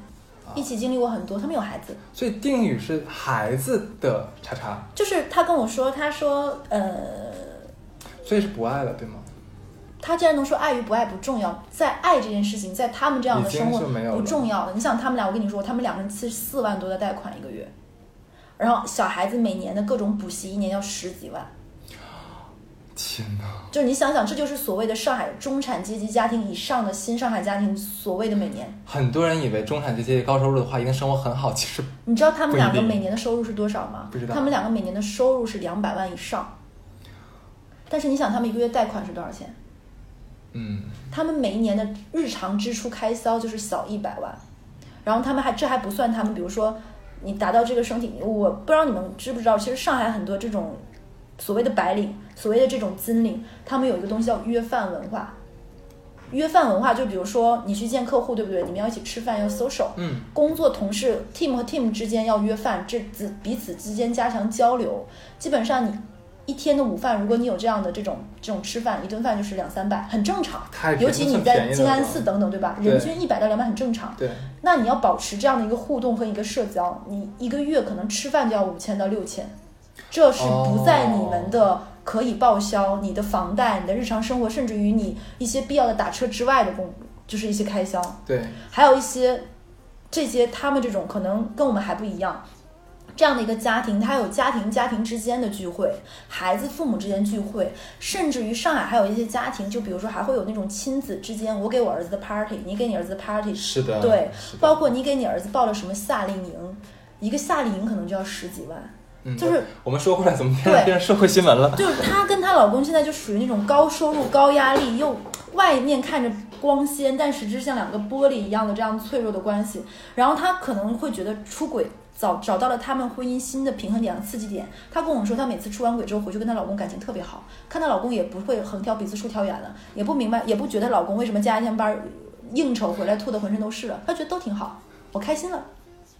[SPEAKER 2] 啊
[SPEAKER 3] 一起经历过很多，他们有孩子。
[SPEAKER 2] 所以定语是孩子的叉叉，
[SPEAKER 3] 就是她跟我说，她说，呃，
[SPEAKER 2] 所以是不爱了，对吗？
[SPEAKER 3] 他竟然能说爱与不爱不重要，在爱这件事情，在他们这样的生活
[SPEAKER 2] 是没有
[SPEAKER 3] 不重要的。你想他们俩，我跟你说，他们两个人是四万多的贷款一个月，然后小孩子每年的各种补习，一年要十几万。
[SPEAKER 2] 天哪！
[SPEAKER 3] 就是你想想，这就是所谓的上海中产阶级家庭以上的新上海家庭所谓的每年。
[SPEAKER 2] 很多人以为中产阶级高收入的话，一定生活很好，其实
[SPEAKER 3] 你知道他们两个每年的收入是多少吗？
[SPEAKER 2] 不知道
[SPEAKER 3] 他们两个每年的收入是两百万以上。但是你想，他们一个月贷款是多少钱？
[SPEAKER 2] 嗯，
[SPEAKER 3] 他们每一年的日常支出开销就是小一百万，然后他们还这还不算他们，比如说你达到这个身体，我不知道你们知不知道，其实上海很多这种所谓的白领，所谓的这种金领，他们有一个东西叫约饭文化。约饭文化就比如说你去见客户，对不对？你们要一起吃饭，要 social。
[SPEAKER 2] 嗯，
[SPEAKER 3] 工作同事 team 和 team 之间要约饭，这彼彼此之间加强交流。基本上你一天的午饭，如果你有这样的这种这种吃饭，一顿饭就是两三百，很正常。
[SPEAKER 2] 太
[SPEAKER 3] 尤其你在静安寺等等，对吧？
[SPEAKER 2] 对
[SPEAKER 3] 人均一百到两百很正常。
[SPEAKER 2] 对，
[SPEAKER 3] 那你要保持这样的一个互动和一个社交，你一个月可能吃饭就要五千到六千，这是不在你们的可以报销、你的房贷、你的日常生活，甚至于你一些必要的打车之外的工，就是一些开销。
[SPEAKER 2] 对，
[SPEAKER 3] 还有一些这些他们这种可能跟我们还不一样。这样的一个家庭，它有家庭家庭之间的聚会，孩子父母之间聚会，甚至于上海还有一些家庭，就比如说还会有那种亲子之间，我给我儿子的 party，你给你儿子的 party，
[SPEAKER 2] 是的，
[SPEAKER 3] 对包括你给你儿子报了什么夏令营，一个夏令营可能就要十几万，
[SPEAKER 2] 嗯
[SPEAKER 3] 就是
[SPEAKER 2] 我们说回来，怎么变成社会新闻了？
[SPEAKER 3] 就是她跟她老公现在就属于那种高收入、高压力，又外面看着光鲜，但实质像两个玻璃一样的这样脆弱的关系。然后她可能会觉得出轨。找找到了他们婚姻新的平衡点和刺激点。她跟我说，她每次出完轨之后回去跟她老公感情特别好，看她老公也不会横挑鼻子竖挑眼了，也不明白，也不觉得老公为什么加一天班儿应酬回来吐的浑身都是了，她觉得都挺好，我开心了。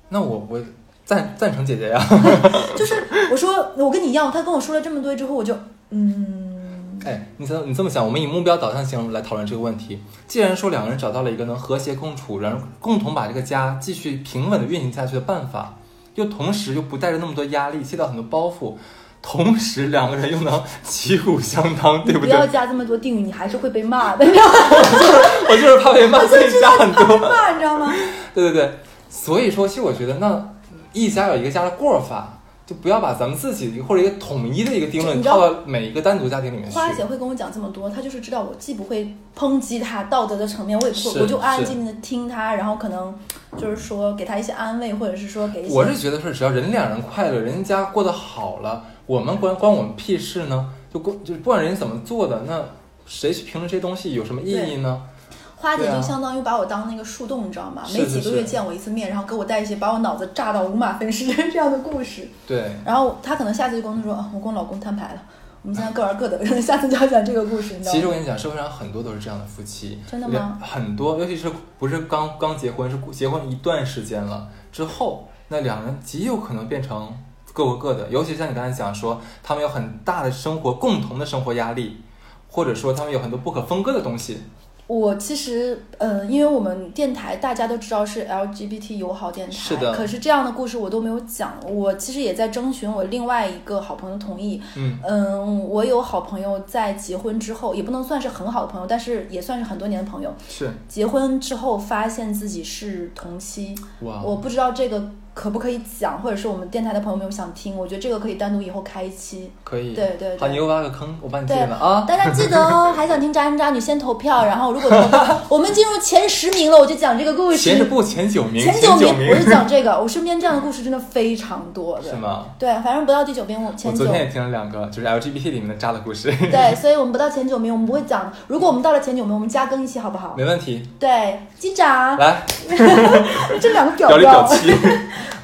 [SPEAKER 2] 那我我赞赞成姐姐呀。*laughs*
[SPEAKER 3] 就是我说我跟你一样，他跟我说了这么多之后，我就嗯，
[SPEAKER 2] 哎，你这你这么想，我们以目标导向型来讨论这个问题。既然说两个人找到了一个能和谐共处，然后共同把这个家继续平稳的运行下去的办法，又同时又不带着那么多压力，卸掉很多包袱，同时两个人又能旗鼓相当，对不对？
[SPEAKER 3] 不要加这么多定语，你还是会被骂的？*laughs*
[SPEAKER 2] 我就是怕被骂，所以加很多。
[SPEAKER 3] 骂，你知道吗？*laughs*
[SPEAKER 2] 对对对，所以说，其实我觉得，那一家有一个家的过法，就不要把咱们自己或者一个统一的一个定论套到每一个单独家庭里面去。
[SPEAKER 3] 花姐会跟我讲这么多，她就是知道我既不会抨击她道德的层面，我也不
[SPEAKER 2] 是
[SPEAKER 3] 会，我就安安静静的听她，然后可能就是说给她一些安慰，或者是说给一些。
[SPEAKER 2] 我是觉得是，只要人两人快乐，人家过得好了，我们关关我们屁事呢？就关就是不管人家怎么做的，那谁去评论这些东西有什么意义呢？
[SPEAKER 3] 花姐就相当于把我当那个树洞，你知道吗？
[SPEAKER 2] 是
[SPEAKER 3] 每几个月见我一次面，然后给我带一些把我脑子炸到五马分尸这样的故事。*laughs*
[SPEAKER 2] 对，
[SPEAKER 3] 然后她可能下次就跟我说，啊我跟我老公摊牌了，我们现在各玩各的，下次就要讲这个故事，你知道吗？
[SPEAKER 2] 其实我跟你讲，社会上很多都是这样的夫妻，
[SPEAKER 3] 真的吗
[SPEAKER 2] 很多，尤其是不是刚刚结婚，是结婚一段时间了之后，那两人极有可能变成各过各的。尤其像你刚才讲说，他们有很大的生活共同的生活压力，或者说他们有很多不可分割的东西。
[SPEAKER 3] 我其实，嗯，因为我们电台大家都知道是 LGBT 友好电台，
[SPEAKER 2] 是的
[SPEAKER 3] 可是这样的故事我都没有讲。我其实也在征询我另外一个好朋友同意。
[SPEAKER 2] 嗯，
[SPEAKER 3] 嗯，我有好朋友在结婚之后，也不能算是很好的朋友，但是也算是很多年的朋友。
[SPEAKER 2] 是
[SPEAKER 3] 结婚之后发现自己是同妻，
[SPEAKER 2] 哇，
[SPEAKER 3] 我不知道这个可不可以讲，或者是我们电台的朋友们有想听，我觉得这个可以单独以后开一期。
[SPEAKER 2] 可以。
[SPEAKER 3] 对对对
[SPEAKER 2] 好，你又挖个坑，我帮你接了啊。*laughs*
[SPEAKER 3] 大家记得哦，还想听渣男渣女先投票，然后如果投票，我们进入前十名了，我就讲这个故事。
[SPEAKER 2] 前十部前九名，
[SPEAKER 3] 前
[SPEAKER 2] 九
[SPEAKER 3] 名，我就讲这个，我身边这样的故事真的非常多的。*laughs*
[SPEAKER 2] 是？吗？
[SPEAKER 3] 对，反正不到第九名，我
[SPEAKER 2] 我
[SPEAKER 3] 前九
[SPEAKER 2] 昨。天也听了两个，就是 LGBT 里面的渣的故事，
[SPEAKER 3] 对，*laughs* 所以我们不到前九名，我们不会讲。如果我们到了前九名，我们加更一期好不好？
[SPEAKER 2] 没问题。
[SPEAKER 3] 对，机长，
[SPEAKER 2] 来，
[SPEAKER 3] 这两个表
[SPEAKER 2] 表里表
[SPEAKER 3] 表。
[SPEAKER 2] 气。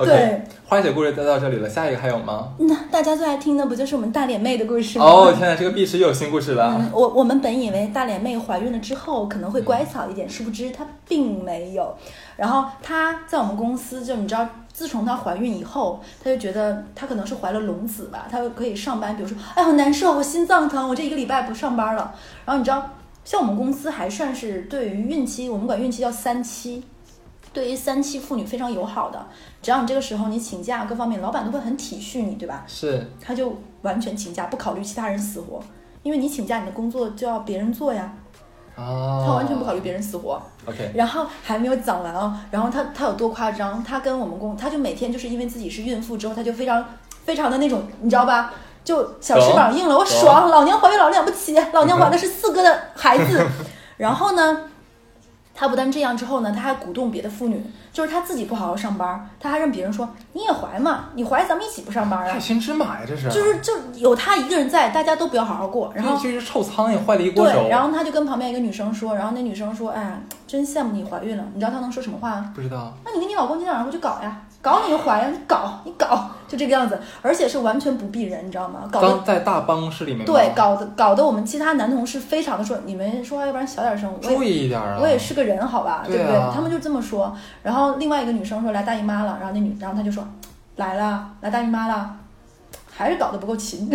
[SPEAKER 3] 对
[SPEAKER 2] 花姐故事就到这里了，下一个还有吗？
[SPEAKER 3] 那大家最爱听的不就是我们大脸妹的故事吗？
[SPEAKER 2] 哦，天哪，这个碧池又有新故事了。
[SPEAKER 3] 嗯，我我们本以为大脸妹怀孕了之后可能会乖巧一点，殊不知她并没有。然后她在我们公司，就你知道，自从她怀孕以后，她就觉得她可能是怀了龙子吧，她可以上班。比如说，哎，好难受，我心脏疼，我这一个礼拜不上班了。然后你知道，像我们公司还算是对于孕期，我们管孕期叫三期。对于三期妇女非常友好的，只要你这个时候你请假，各方面老板都会很体恤你，对吧？
[SPEAKER 2] 是，
[SPEAKER 3] 他就完全请假，不考虑其他人死活，因为你请假，你的工作就要别人做呀，
[SPEAKER 2] 哦，
[SPEAKER 3] 他完全不考虑别人死活。
[SPEAKER 2] OK，
[SPEAKER 3] 然后还没有讲完哦，然后他他有多夸张？他跟我们公，他就每天就是因为自己是孕妇之后，他就非常非常的那种，你知道吧？就小翅膀硬了，我爽，老娘怀孕老了不起，老娘怀的是四哥的孩子。*laughs* 然后呢，他不但这样之后呢，他还鼓动别的妇女，就是他自己不好好上班，他还让别人说你也怀嘛，你怀咱们一起不上班啊
[SPEAKER 2] 害。心之马呀，这是。
[SPEAKER 3] 就是就有他一个人在，大家都不要好好过。然后
[SPEAKER 2] 就是臭苍蝇坏了一锅粥。
[SPEAKER 3] 对，然后他就跟旁边一个女生说，然后那女生说，哎呀，真羡慕你怀孕了。你知道他能说什么话吗？
[SPEAKER 2] 不知道。
[SPEAKER 3] 那你跟你老公今天晚上回去搞呀，搞你个怀呀，你搞你搞，就这个样子，而且是完全不避人，你知道吗？搞
[SPEAKER 2] 在大办公室里面。
[SPEAKER 3] 对，搞得搞得我们其他男同事非常的说，你们说话要不然小点声，我
[SPEAKER 2] 注
[SPEAKER 3] 也
[SPEAKER 2] 意一点啊。
[SPEAKER 3] 我也是个人，好吧，
[SPEAKER 2] 对啊
[SPEAKER 3] 不对？他们就这么说。然后另外一个女生说来大姨妈了，然后那女，然后她就说来了，来大姨妈了，还是搞得不够勤。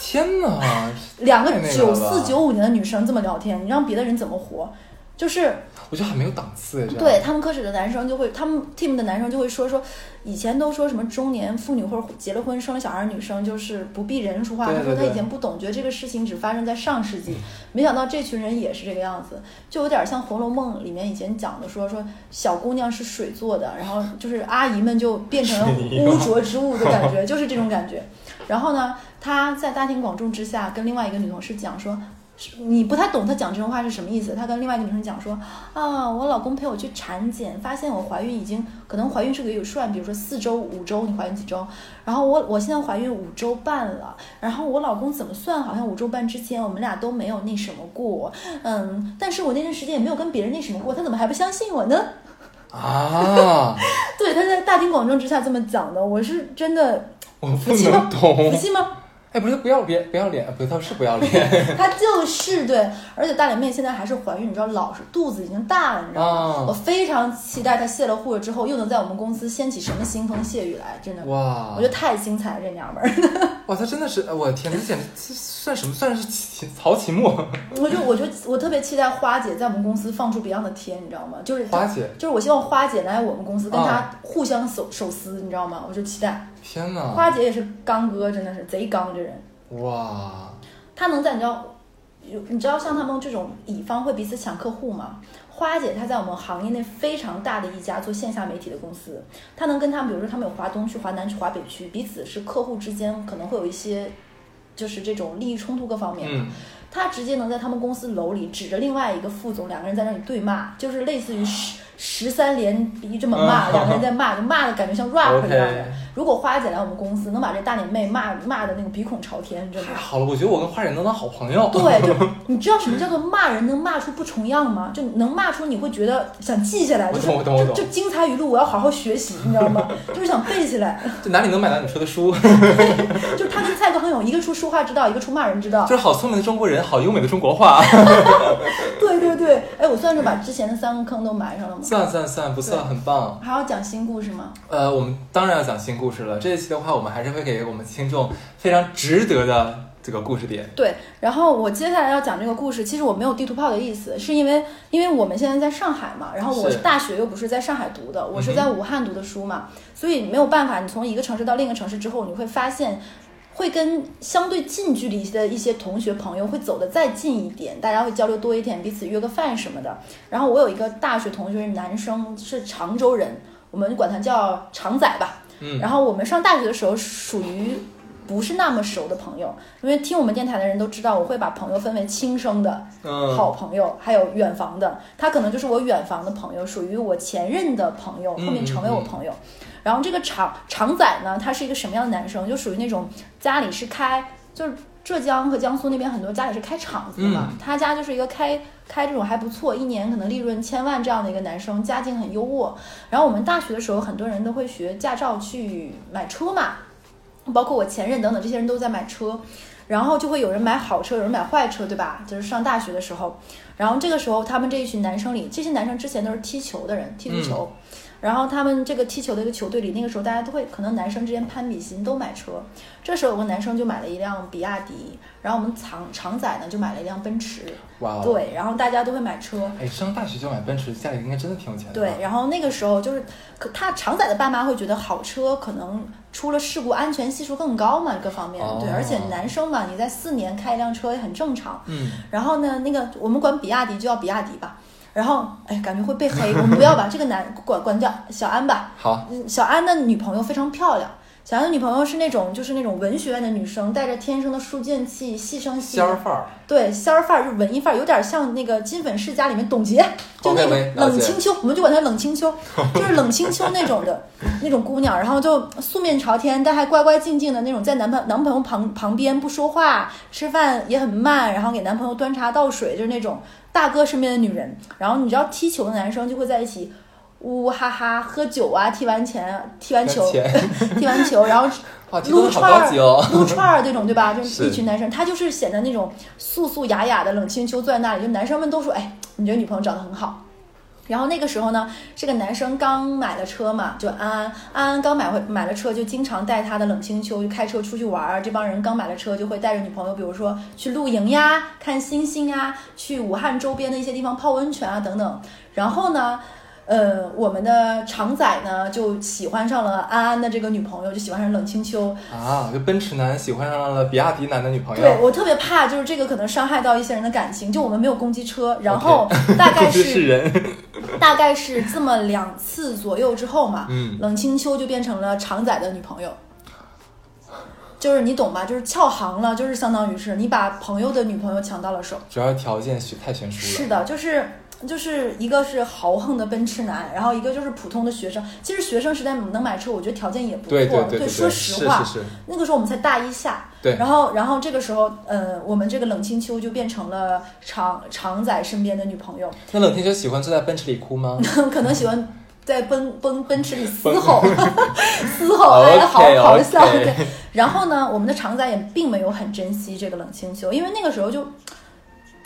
[SPEAKER 2] 天哪！*laughs*
[SPEAKER 3] 两个九四九五年的女生这么聊天，你让别的人怎么活？就是
[SPEAKER 2] 我觉得很没有档次。
[SPEAKER 3] 对他们科室的男生就会，他们 team 的男生就会说说，以前都说什么中年妇女或者结了婚生了小孩儿女生就是不避人说话，他说他以前不懂，觉得这个事情只发生在上世纪，没想到这群人也是这个样子，就有点像《红楼梦》里面以前讲的说说小姑娘是水做的，然后就是阿姨们就变成了污浊之物的感觉，就是这种感觉。*laughs* 然后呢，他在大庭广众之下跟另外一个女同事讲说。是你不太懂他讲这种话是什么意思？他跟另外一个女生讲说啊，我老公陪我去产检，发现我怀孕已经可能怀孕是个有算，比如说四周、五周，你怀孕几周？然后我我现在怀孕五周半了，然后我老公怎么算？好像五周半之前我们俩都没有那什么过，嗯，但是我那段时间也没有跟别人那什么过，他怎么还不相信我呢？
[SPEAKER 2] 啊，*laughs*
[SPEAKER 3] 对，他在大庭广众之下这么讲的，我是真的
[SPEAKER 2] 我不能？懂
[SPEAKER 3] 服。气吗？
[SPEAKER 2] 哎，不是不要脸，不要脸，不倒是不要脸。*laughs*
[SPEAKER 3] 他就是对，而且大脸妹现在还是怀孕，你知道老是肚子已经大了，你知道吗？
[SPEAKER 2] 啊
[SPEAKER 3] 我非常期待她卸了户了之后，又能在我们公司掀起什么腥风血雨来，真的，
[SPEAKER 2] 哇
[SPEAKER 3] 我觉得太精彩了，这娘们儿。*laughs*
[SPEAKER 2] 哇，她真的是，我的天，这简直算什么？算是秦曹秦墨
[SPEAKER 3] 我就我就我特别期待花姐在我们公司放出 Beyond 的天，你知道吗？就是
[SPEAKER 2] 花姐。
[SPEAKER 3] 就是我希望花姐来我们公司跟
[SPEAKER 2] 啊
[SPEAKER 3] 她互相手手撕，你知道吗？我就期待
[SPEAKER 2] 天哪！
[SPEAKER 3] 花姐也是刚哥，真的是贼刚这人。
[SPEAKER 2] 哇，
[SPEAKER 3] 他能在你知道，有你知道像他们这种乙方会彼此抢客户吗？花姐她在我们行业内非常大的一家做线下媒体的公司，她能跟他们，比如说他们有华东区、华南区、华北区，彼此是客户之间可能会有一些，就是这种利益冲突各方面。
[SPEAKER 2] 嗯，
[SPEAKER 3] 他直接能在他们公司楼里指着另外一个副总，两个人在那里对骂，就是类似于十十三连逼这么骂，
[SPEAKER 2] 嗯
[SPEAKER 3] 两个人在骂，就骂的感觉像 rap 一样的。如果花姐来我们公司，能把这大脸妹骂骂的那个鼻孔朝天，真的
[SPEAKER 2] 太。好了，我觉得我跟花姐能当好朋友。
[SPEAKER 3] 对，就你知道什么叫做骂人能骂出不重样吗？就能骂出你会觉得想记下来，就是就就精彩语录，我要好好学习，你知道吗？*laughs* 就是想背起来。
[SPEAKER 2] 这哪里能买到你说的书？
[SPEAKER 3] 就 *laughs* 是他跟蔡康永，一个出书画之道，一个出骂人之道。
[SPEAKER 2] 就是好聪明的中国人，好优美的中国话。*laughs*
[SPEAKER 3] 对对对，哎，我算是把之前的三个坑都埋上了吗？
[SPEAKER 2] 算算算，不算，很棒。
[SPEAKER 3] 还要讲新故事吗？
[SPEAKER 2] 呃，我们当然要讲新故事了。这一期的话，我们还是会给我们听众非常值得的这个故事点。
[SPEAKER 3] 对，然后我接下来要讲这个故事，其实我没有地图炮的意思，是因为因为我们现在在上海嘛，然后我
[SPEAKER 2] 是
[SPEAKER 3] 是大学又不是在上海读的，我是在武汉读的书嘛，所以没有办法，你从一个城市到另一个城市之后，你会发现。会跟相对近距离的一些同学朋友会走得再近一点，大家会交流多一点，彼此约个饭什么的。然后我有一个大学同学，男生是常州人，我们管他叫常仔吧。
[SPEAKER 2] 嗯，
[SPEAKER 3] 然后我们上大学的时候属于不是那么熟的朋友，因为听我们电台的人都知道，我会把朋友分为亲生的
[SPEAKER 2] 嗯，
[SPEAKER 3] 好朋友，还有远房的。他可能就是我远房的朋友，属于我前任的朋友，后
[SPEAKER 2] 嗯
[SPEAKER 3] 面成为我朋友。然后这个常常仔呢，他是一个什么样的男生？就属于那种家里是开，就是浙江和江苏那边很多家里是开厂子的嘛，
[SPEAKER 2] 嗯
[SPEAKER 3] 他家就是一个开开这种还不错，一年可能利润千万这样的一个男生，家境很优渥。然后我们大学的时候，很多人都会学驾照去买车嘛，包括我前任等等这些人都在买车。然后就会有人买好车，有人买坏车，对吧？就是上大学的时候，然后这个时候他们这一群男生里，这些男生之前都是踢球的人，踢足球，*laughs* 然后他们这个踢球的一个球队里，那个时候大家都会可能男生之间攀比心，都买车。这时候有个男生就买了一辆比亚迪，然后我们常常仔呢就买了一辆奔驰，
[SPEAKER 2] 哇哦，
[SPEAKER 3] 对，然后大家都会买车。
[SPEAKER 2] 哎，上大学就买奔驰，家里应该真的挺有钱的。
[SPEAKER 3] 对，，然后那个时候就是，可他常仔的爸妈会觉得好车可能出了事故安全系数更高嘛，各方面、对，
[SPEAKER 2] 哦
[SPEAKER 3] 而且男生嘛，你在四年开一辆车也很正常。
[SPEAKER 2] 嗯，
[SPEAKER 3] 然后呢，那个我们管比亚迪就叫比亚迪吧。然后，哎，感觉会被黑，我们不要把这个男管管叫小安吧。
[SPEAKER 2] 好，
[SPEAKER 3] 嗯小安的女朋友非常漂亮，小安的女朋友是那种就是那种文学院的女生，带着天生的书卷气，细声细语，
[SPEAKER 2] 仙儿范儿，
[SPEAKER 3] 对仙儿范儿，就是文艺范儿，有点像那个金粉世家里面董洁，就那种冷清秋，我们就管她冷清秋，就是冷清秋那种的那种姑娘，然后就素面朝天，但还乖乖静静的那种，在男朋男朋友旁旁边不说话，吃饭也很慢，然后给男朋友端茶倒水，就是那种大哥身边的女人。然后你知道踢球的男生就会在一起。呜呜哈哈喝酒啊，踢完钱，踢完球，踢完 *laughs* 球，然后 *laughs* 撸串儿、
[SPEAKER 2] 哦。
[SPEAKER 3] 撸串儿这种，对吧？就是
[SPEAKER 2] 是
[SPEAKER 3] 一群男生，他就是显得那种素素雅雅的冷清秋坐在那里，就男生们都说：“哎，你这女朋友长得很好。”然后那个时候呢，这个男生刚买了车嘛，就安安安安刚买回买了车，就经常带他的冷清秋就开车出去玩儿。这帮人刚买了车，就会带着女朋友，比如说去露营呀、看星星呀、去武汉周边的一些地方泡温泉啊等等。然后呢，呃，我们的常仔呢就喜欢上了安安的这个女朋友，就喜欢上冷清秋。
[SPEAKER 2] 啊，就奔驰男喜欢上了比亚迪男的女朋友，
[SPEAKER 3] 对我特别怕，就是这个可能伤害到一些人的感情。就我们没有攻击车，然后 *laughs* 大概 *laughs*
[SPEAKER 2] 是人，*laughs*
[SPEAKER 3] 大概是这么两次左右之后嘛，
[SPEAKER 2] 嗯
[SPEAKER 3] 冷清秋就变成了常仔的女朋友。就是你懂吧？就是翘行了，就是相当于是你把朋友的女朋友抢到了手。
[SPEAKER 2] 主要条件悬太悬殊了。
[SPEAKER 3] 是的，就是就是一个是豪横的奔驰男，然后一个就是普通的学生。其实学生时代能买车，我觉得条件也不错。
[SPEAKER 2] 对对对对，
[SPEAKER 3] 说实话，
[SPEAKER 2] 是是是，
[SPEAKER 3] 那个时候我们才大一下，
[SPEAKER 2] 对
[SPEAKER 3] 然后然后这个时候，呃，我们这个冷清秋就变成了常常仔身边的女朋友，
[SPEAKER 2] 那冷清秋喜欢坐在奔驰里哭吗？*laughs*
[SPEAKER 3] 可能喜欢在奔奔奔驰里嘶吼，*laughs* 嘶吼好笑。
[SPEAKER 2] OK
[SPEAKER 3] 对，然后呢，我们的常仔也并没有很珍惜这个冷清秋，因为那个时候就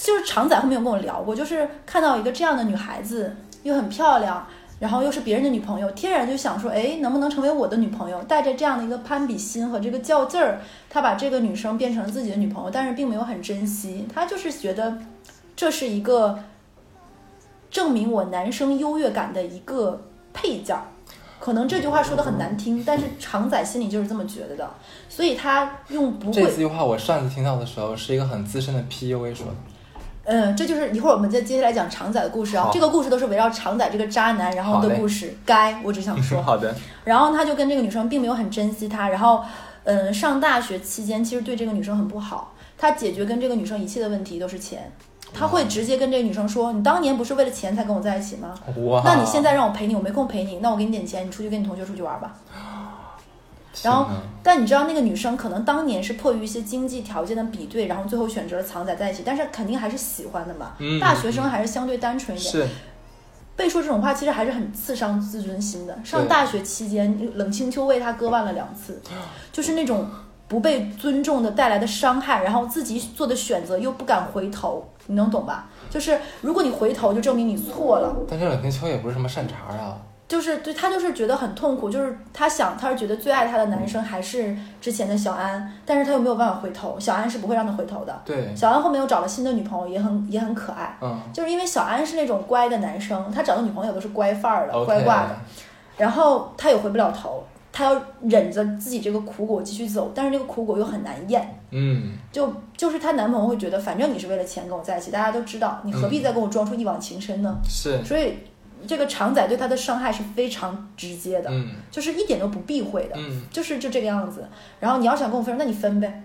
[SPEAKER 3] 就是常仔后面有跟我聊过，就是看到一个这样的女孩子，又很漂亮。然后又是别人的女朋友，天然就想说，哎，能不能成为我的女朋友？带着这样的一个攀比心和这个较劲儿，他把这个女生变成了自己的女朋友，但是并没有很珍惜，他就是觉得这是一个证明我男生优越感的一个配件儿。可能这句话说的很难听，但是常仔心里就是这么觉得的，所以他用不会
[SPEAKER 2] 这句话我上次听到的时候是一个很资深的 PUA 说的。
[SPEAKER 3] 嗯，这就是一会儿我们再接下来讲常仔的故事啊。这个故事都是围绕常仔这个渣男然后的故事。该我只想说，*laughs*
[SPEAKER 2] 好的，
[SPEAKER 3] 然后他就跟这个女生并没有很珍惜她，然后，嗯，上大学期间其实对这个女生很不好。他解决跟这个女生一切的问题都是钱，他会直接跟这个女生说：“你当年不是为了钱才跟我在一起吗？那你现在让我陪你，我没空陪你，那我给你点钱，你出去跟你同学出去玩吧。”然后但你知道那个女生可能当年是迫于一些经济条件的比对，然后最后选择了藏仔在一起，但是肯定还是喜欢的嘛。
[SPEAKER 2] 嗯
[SPEAKER 3] 大学生还是相对单纯一点，
[SPEAKER 2] 是
[SPEAKER 3] 被说这种话其实还是很刺伤自尊心的。上大学期间，冷清秋为他割腕了两次，就是那种不被尊重的带来的伤害，然后自己做的选择又不敢回头，你能懂吧？就是如果你回头，就证明你错了。
[SPEAKER 2] 但这冷清秋也不是什么善茬啊。
[SPEAKER 3] 就是对他就是觉得很痛苦，就是他想他是觉得最爱他的男生还是之前的小安，但是他又没有办法回头，小安是不会让他回头的。
[SPEAKER 2] 对，
[SPEAKER 3] 小安后面又找了新的女朋友，也很也很可爱，
[SPEAKER 2] 嗯
[SPEAKER 3] 就是因为小安是那种乖的男生，他找的女朋友都是乖范儿的、乖挂的，然后他也回不了头，他要忍着自己这个苦果继续走，但是这个苦果又很难咽。
[SPEAKER 2] 嗯，
[SPEAKER 3] 就就是她男朋友会觉得，反正你是为了钱跟我在一起，大家都知道，你何必再跟我装出一往情深呢？
[SPEAKER 2] 是，
[SPEAKER 3] 所以这个常仔对他的伤害是非常直接的，
[SPEAKER 2] 嗯
[SPEAKER 3] 就是一点都不避讳的，
[SPEAKER 2] 嗯，
[SPEAKER 3] 就是就这个样子。然后你要想跟我分手，那你分呗。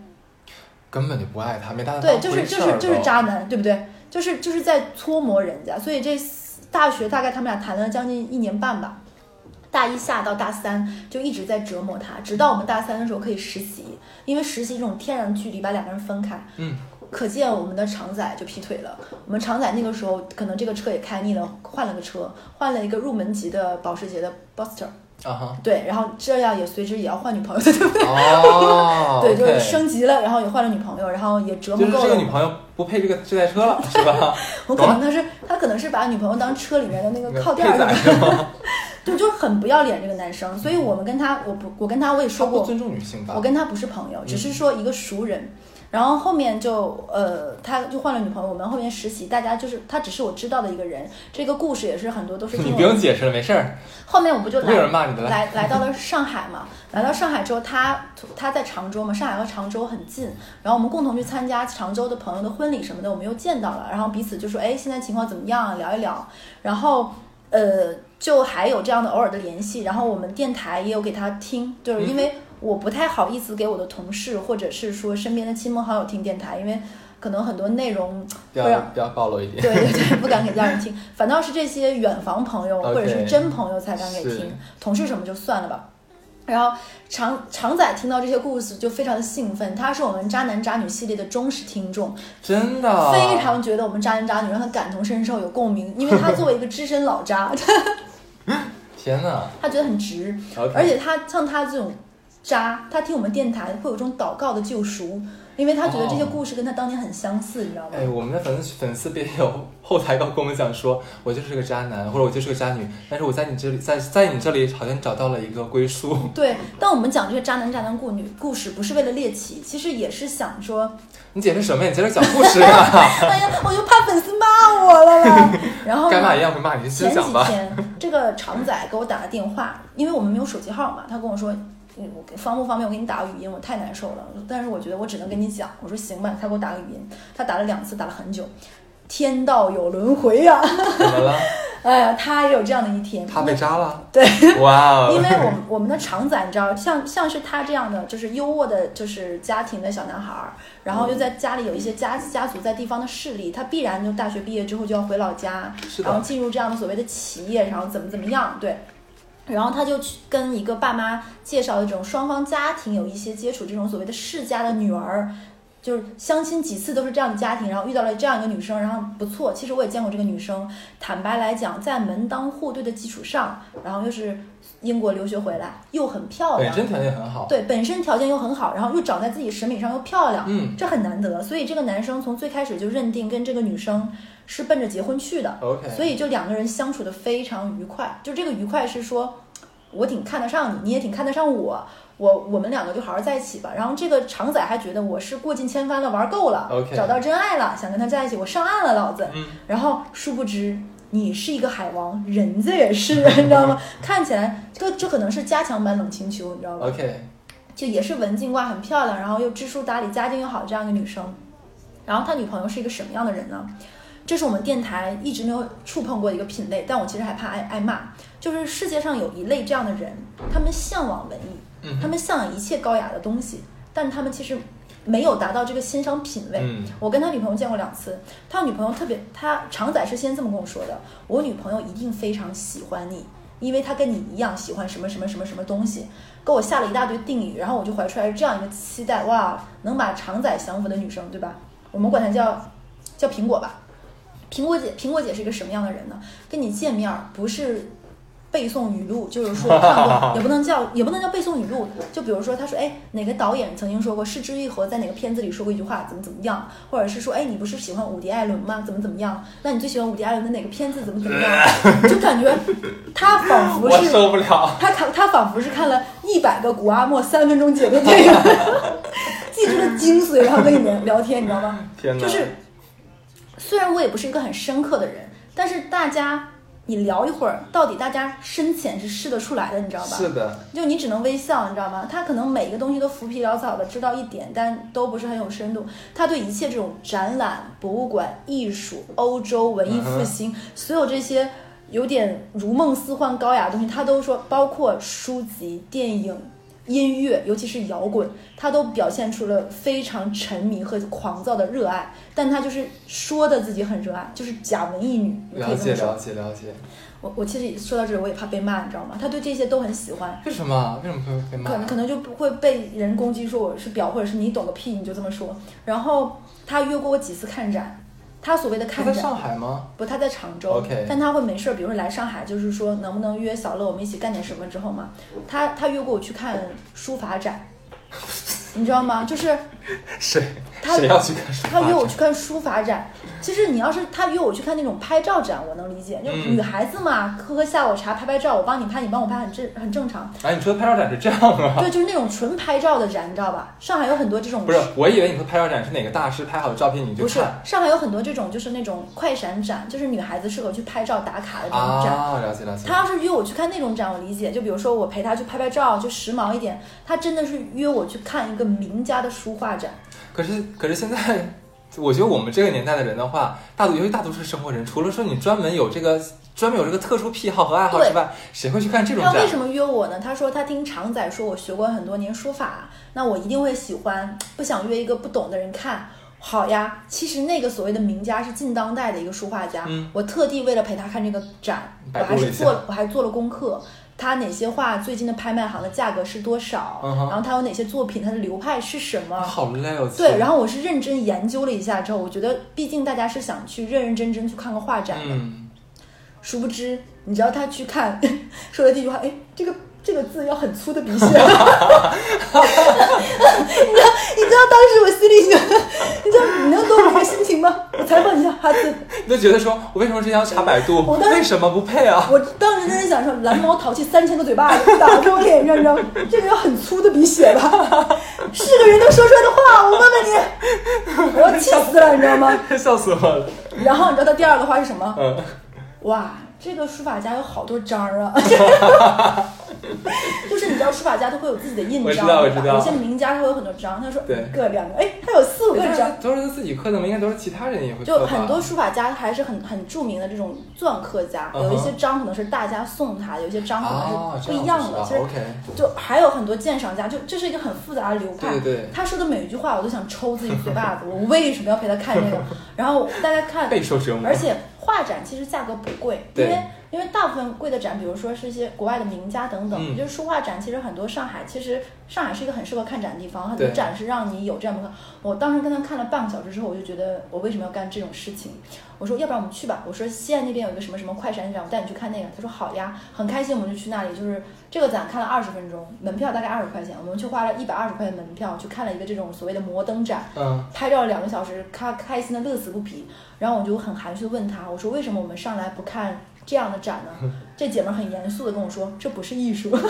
[SPEAKER 2] 根本就不爱他，没把他
[SPEAKER 3] 对，就是就是就是渣男，对不对？就是就是在搓磨人家。所以这大学大概他们俩谈了将近一年半吧。大一下到大三就一直在折磨他，直到我们大三的时候可以实习，因为实习这种天然距离把两个人分开，
[SPEAKER 2] 嗯，
[SPEAKER 3] 可见我们的常仔就劈腿了。我们常仔那个时候可能这个车也开腻了，换了个车，换了一个入门级的保时捷的 Boster
[SPEAKER 2] 啊哈，
[SPEAKER 3] 对，然后这样也随之也要换女朋友，对不对？
[SPEAKER 2] 哦，*laughs*
[SPEAKER 3] 对，就是升级了，然后也换了女朋友，然后也折磨
[SPEAKER 2] 就是
[SPEAKER 3] 够了。
[SPEAKER 2] 这个女朋友不配这个这台车了，*laughs* 是吧？
[SPEAKER 3] 我可能他是他可能是把女朋友当车里面的那个 *laughs* 靠垫儿
[SPEAKER 2] 配载
[SPEAKER 3] 什么的，
[SPEAKER 2] 是吗？
[SPEAKER 3] 对，就是很不要脸这个男生。所以我们跟他，我不，我跟他我也说过，
[SPEAKER 2] 不尊重女性吧？
[SPEAKER 3] 我跟他不是朋友，只
[SPEAKER 2] 嗯
[SPEAKER 3] 是说一个熟人。然后后面就呃，他就换了女朋友，我们后面实习，大家就是他只是我知道的一个人。这个故事也是很多都是听
[SPEAKER 2] 你
[SPEAKER 3] 我
[SPEAKER 2] 不用解释了，没事儿，
[SPEAKER 3] 后面我不就来
[SPEAKER 2] 骂你的。
[SPEAKER 3] 来来到了上海嘛，来到上海之后，他他在常州嘛，上海和常州很近，然后我们共同去参加常州的朋友的婚礼什么的，我们又见到了，然后彼此就说，哎，现在情况怎么样啊？聊一聊，然后呃，就还有这样的偶尔的联系，然后我们电台也有给他听，就是因为我不太好意思给我的同事或者是说身边的亲朋好友听电台，因为可能很多内容
[SPEAKER 2] 不
[SPEAKER 3] 会让
[SPEAKER 2] 要不要暴露一点。
[SPEAKER 3] 对对 *laughs* 对，不敢给家人听，反倒是这些远房朋友或者是真朋友才敢给
[SPEAKER 2] 是。
[SPEAKER 3] 听，同事什么就算了吧。然后常常仔听到这些故事就非常的兴奋，他是我们渣男渣女系列的忠实听众，
[SPEAKER 2] 真的？
[SPEAKER 3] 非常觉得我们渣男渣女让他感同身受有共鸣，因为他作为一个资深老渣，*laughs*
[SPEAKER 2] 天哪。
[SPEAKER 3] 他觉得很值而且他像他这种渣，他听我们电台会有这种祷告的救赎，因为他觉得这些
[SPEAKER 2] 哦
[SPEAKER 3] 故事跟他当年很相似，你知道吗？
[SPEAKER 2] 哎，我们的粉丝粉丝别有后台告跟我们讲说，我就是个渣男，或者我就是个渣女，但是我在你这里，在在你这里好像找到了一个归宿。
[SPEAKER 3] 对，但我们讲这些渣男渣男故女故事，不是为了猎奇，其实也是想说，
[SPEAKER 2] 你解释什么呀？你接着讲故事呀、*laughs*
[SPEAKER 3] 哎呀，我就怕粉丝骂我了啦。然后呢
[SPEAKER 2] 该骂一样会骂你，先
[SPEAKER 3] 前几
[SPEAKER 2] 讲吧。
[SPEAKER 3] 天，这个常仔给我打了电话，因为我们没有手机号嘛，他跟我说，嗯，我方不方便我给你打个语音？我太难受了，但是我觉得我只能跟你讲。我说行吧，他给我打个语音，他打了两次，打了很久。天道有轮回呀、
[SPEAKER 2] 怎么了？
[SPEAKER 3] 哎呀，他也有这样的一天。
[SPEAKER 2] 他被扎了？
[SPEAKER 3] 对，
[SPEAKER 2] 哇哦！
[SPEAKER 3] 因为我们我们的常仔，你知道，像像是他这样的，就是优渥的，就是家庭的小男孩儿，然后又在家里有一些家家族在地方的势力，他必然就大学毕业之后就要回老家，
[SPEAKER 2] 是
[SPEAKER 3] 然后进入这样的所谓的企业，然后怎么怎么样，对。然后他就去跟一个爸妈介绍的这种双方家庭有一些接触，这种所谓的世家的女儿，就是相亲几次都是这样的家庭，然后遇到了这样一个女生，然后不错。其实我也见过这个女生，坦白来讲，在门当户对的基础上，然后又是英国留学回来，又很漂亮，
[SPEAKER 2] 本身条件很好。
[SPEAKER 3] 对，本身条件又很好，然后又长在自己审美上又漂亮，
[SPEAKER 2] 嗯
[SPEAKER 3] 这很难得。所以这个男生从最开始就认定跟这个女生是奔着结婚去的
[SPEAKER 2] ，OK，
[SPEAKER 3] 所以就两个人相处的非常愉快。就这个愉快是说，我挺看得上你，你也挺看得上我，我我们两个就好好在一起吧。然后这个常仔还觉得我是过尽千帆了，玩够了找到真爱了，想跟他在一起，我上岸了，老子。
[SPEAKER 2] 嗯
[SPEAKER 3] 然后殊不知。你是一个海王，人家也是，你知道吗？*laughs* 看起来这这可能是加强版冷清秋，你知道吗
[SPEAKER 2] ？OK，
[SPEAKER 3] 就也是文静挂，很漂亮，然后又知书达理，家境又好这样一个女生。然后他女朋友是一个什么样的人呢？这是我们电台一直没有触碰过的一个品类，但我其实还怕挨挨骂。就是世界上有一类这样的人，他们向往文艺，
[SPEAKER 2] 嗯
[SPEAKER 3] 他们向往一切高雅的东西，但他们其实没有达到这个欣赏品味。
[SPEAKER 2] 嗯
[SPEAKER 3] 我跟他女朋友见过两次，他女朋友特别，他常仔是先这么跟我说的：我女朋友一定非常喜欢你，因为她跟你一样喜欢什么什么什么什么东西，给我下了一大堆定语，然后我就怀出来这样一个期待，哇，能把常仔降服的女生，对吧？我们管她叫叫苹果吧。苹果姐，苹果姐是一个什么样的人呢？跟你见面儿不是背诵语录，就是说 *laughs* 看过，也不能叫也不能叫背诵语录。就比如说，他说，哎，哪个导演曾经说过，是之愈合在哪个片子里说过一句话，怎么怎么样，或者是说，哎，你不是喜欢伍迪·艾伦吗？怎么怎么样？那你最喜欢伍迪·艾伦的哪个片子？怎么怎么样？*laughs* 就感觉他仿佛
[SPEAKER 2] 我
[SPEAKER 3] 是
[SPEAKER 2] 受不了。
[SPEAKER 3] 他看他仿佛是看了一百个古阿莫三分钟解读电影，记住了精髓，然后跟你们聊天，你知道吗？
[SPEAKER 2] 天哪！
[SPEAKER 3] 就是虽然我也不是一个很深刻的人，但是大家你聊一会儿，到底大家深浅是试得出来的，你知道吧？
[SPEAKER 2] 是的，
[SPEAKER 3] 就你只能微笑，你知道吗？他可能每一个东西都浮皮潦草的知道一点，但都不是很有深度。他对一切这种展览、博物馆、艺术、欧洲文艺复兴，所有这些有点如梦似幻、高雅的东西，他都说，包括书籍、电影。音乐，尤其是摇滚，他都表现出了非常沉迷和狂躁的热爱，但他就是说的自己很热爱，就是假文艺女，
[SPEAKER 2] 了解了。解了解。
[SPEAKER 3] 我我其实说到这里，我也怕被骂，你知道吗？他对这些都很喜欢，
[SPEAKER 2] 为什么？为什么会被骂？
[SPEAKER 3] 可能可能就不会被人攻击说我是婊，或者是你懂个屁，你就这么说。然后他约过我几次看展，他所谓的看
[SPEAKER 2] 在上海吗？
[SPEAKER 3] 不，他在常州。
[SPEAKER 2] OK
[SPEAKER 3] 但他会没事儿，比如说来上海，就是说能不能约小乐我们一起干点什么之后嘛，他他约过我去看书法展，*laughs* 你知道吗？就是
[SPEAKER 2] 谁？
[SPEAKER 3] 他
[SPEAKER 2] 谁要去看书
[SPEAKER 3] 他约我去看书法展，其实你要是他约我去看那种拍照展，我能理解，就
[SPEAKER 2] 嗯
[SPEAKER 3] 女孩子嘛，喝喝下午茶，拍拍照，我帮你拍，你帮我拍，很正很正常。
[SPEAKER 2] 哎，你说的拍照展是这样吗？
[SPEAKER 3] 对，就是那种纯拍照的展，你知道吧？上海有很多这种
[SPEAKER 2] 不是，我以为你说拍照展是哪个大师拍好的照片你就
[SPEAKER 3] 不是上海有很多这种就是那种快闪展，就是女孩子适合去拍照打卡的这种展。
[SPEAKER 2] 啊，了解了解。
[SPEAKER 3] 他要是约我去看那种展，我理解。就比如说我陪他去拍拍照，就时髦一点。他真的是约我去看一个名家的书画展。
[SPEAKER 2] 可是可是现在，我觉得我们这个年代的人的话，大多尤其大多数生活人，除了说你专门有这个专门有这个特殊癖好和爱好之外，谁会去看这种展？
[SPEAKER 3] 他为什么约我呢？他说他听常仔说我学过很多年书法，那我一定会喜欢，不想约一个不懂的人看。好呀，其实那个所谓的名家是近当代的一个书画家，
[SPEAKER 2] 嗯
[SPEAKER 3] 我特地为了陪他看这个展，我还是做我还做了功课。他哪些画最近的拍卖行的价格是多少？然后他有哪些作品，他的流派是什么？
[SPEAKER 2] 好累哦。
[SPEAKER 3] 对，然
[SPEAKER 2] 后
[SPEAKER 3] 后我是认真研究了一下之后，我觉得毕竟大家是想去认认真真去看个画展的，
[SPEAKER 2] 嗯，
[SPEAKER 3] 殊不知，你知道他去看，*laughs* 说的第一句话，哎，这个这个字要很粗的笔写。*laughs* 你知道，你知道当时我心里想，你知道你能懂我这个心情吗？我采访一下哈字，
[SPEAKER 2] 你就觉得说我为什么之前要查百度
[SPEAKER 3] 我？当时
[SPEAKER 2] 为什么不配啊？
[SPEAKER 3] 我当时真的想说，蓝猫淘气三千个嘴巴子打在我脸上，你知道吗？这个要很粗的笔写吧？*laughs* 是个人能说出来的话，我问问你，我要气死了，你知道吗？*laughs*
[SPEAKER 2] 笑死我了。
[SPEAKER 3] 然后你知道他第二个话是什么？
[SPEAKER 2] 嗯，
[SPEAKER 3] 哇，这个书法家有好多章儿啊！*laughs* 就是你知道书法家他会有自己的印
[SPEAKER 2] 我知
[SPEAKER 3] 章，对吧？
[SPEAKER 2] 道我知道
[SPEAKER 3] 有些名家他会有很多章，他说
[SPEAKER 2] 对
[SPEAKER 3] 一个两个，哎，他有四五个章。
[SPEAKER 2] 都是自己刻的吗？应该都是其他人也会刻
[SPEAKER 3] 就很多书法家还是很很著名的这种篆刻家，有一些章可能是大家送他，有一些章可
[SPEAKER 2] 啊
[SPEAKER 3] 能，是不一样的。
[SPEAKER 2] 这
[SPEAKER 3] 其实就还有很多鉴赏家，就这是一个很复杂的流派。
[SPEAKER 2] 对对对
[SPEAKER 3] 他说的每一句话，我都想抽自己嘴巴子。我为什么要陪他看这个？*laughs* 然后大家看，
[SPEAKER 2] 备受折磨。
[SPEAKER 3] 而且画展其实价格不贵，因为因为大部分贵的展，比如说是一些国外的名家等等，
[SPEAKER 2] 嗯
[SPEAKER 3] 就是书画展，其实很多上海其实上海是一个很适合看展的地方，很多展是让你有这样的。我当时跟他看了半个小时之后，我就觉得我为什么要干这种事情？我说要不然我们去吧，我说西安那边有一个什么什么快闪展，我带你去看那个。他说好呀，很开心，我们就去那里，就是这个展看了二十分钟，门票大概二十块钱，我们去花了一百二十块钱门票去看了一个这种所谓的摩登展。
[SPEAKER 2] 嗯，
[SPEAKER 3] 拍照了两个小时，开开心的乐此不疲。然后我就很含蓄的问他，我说为什么我们上来不看这样的展呢？*laughs* 这姐们很严肃的跟我说，这不是艺术。哈斯，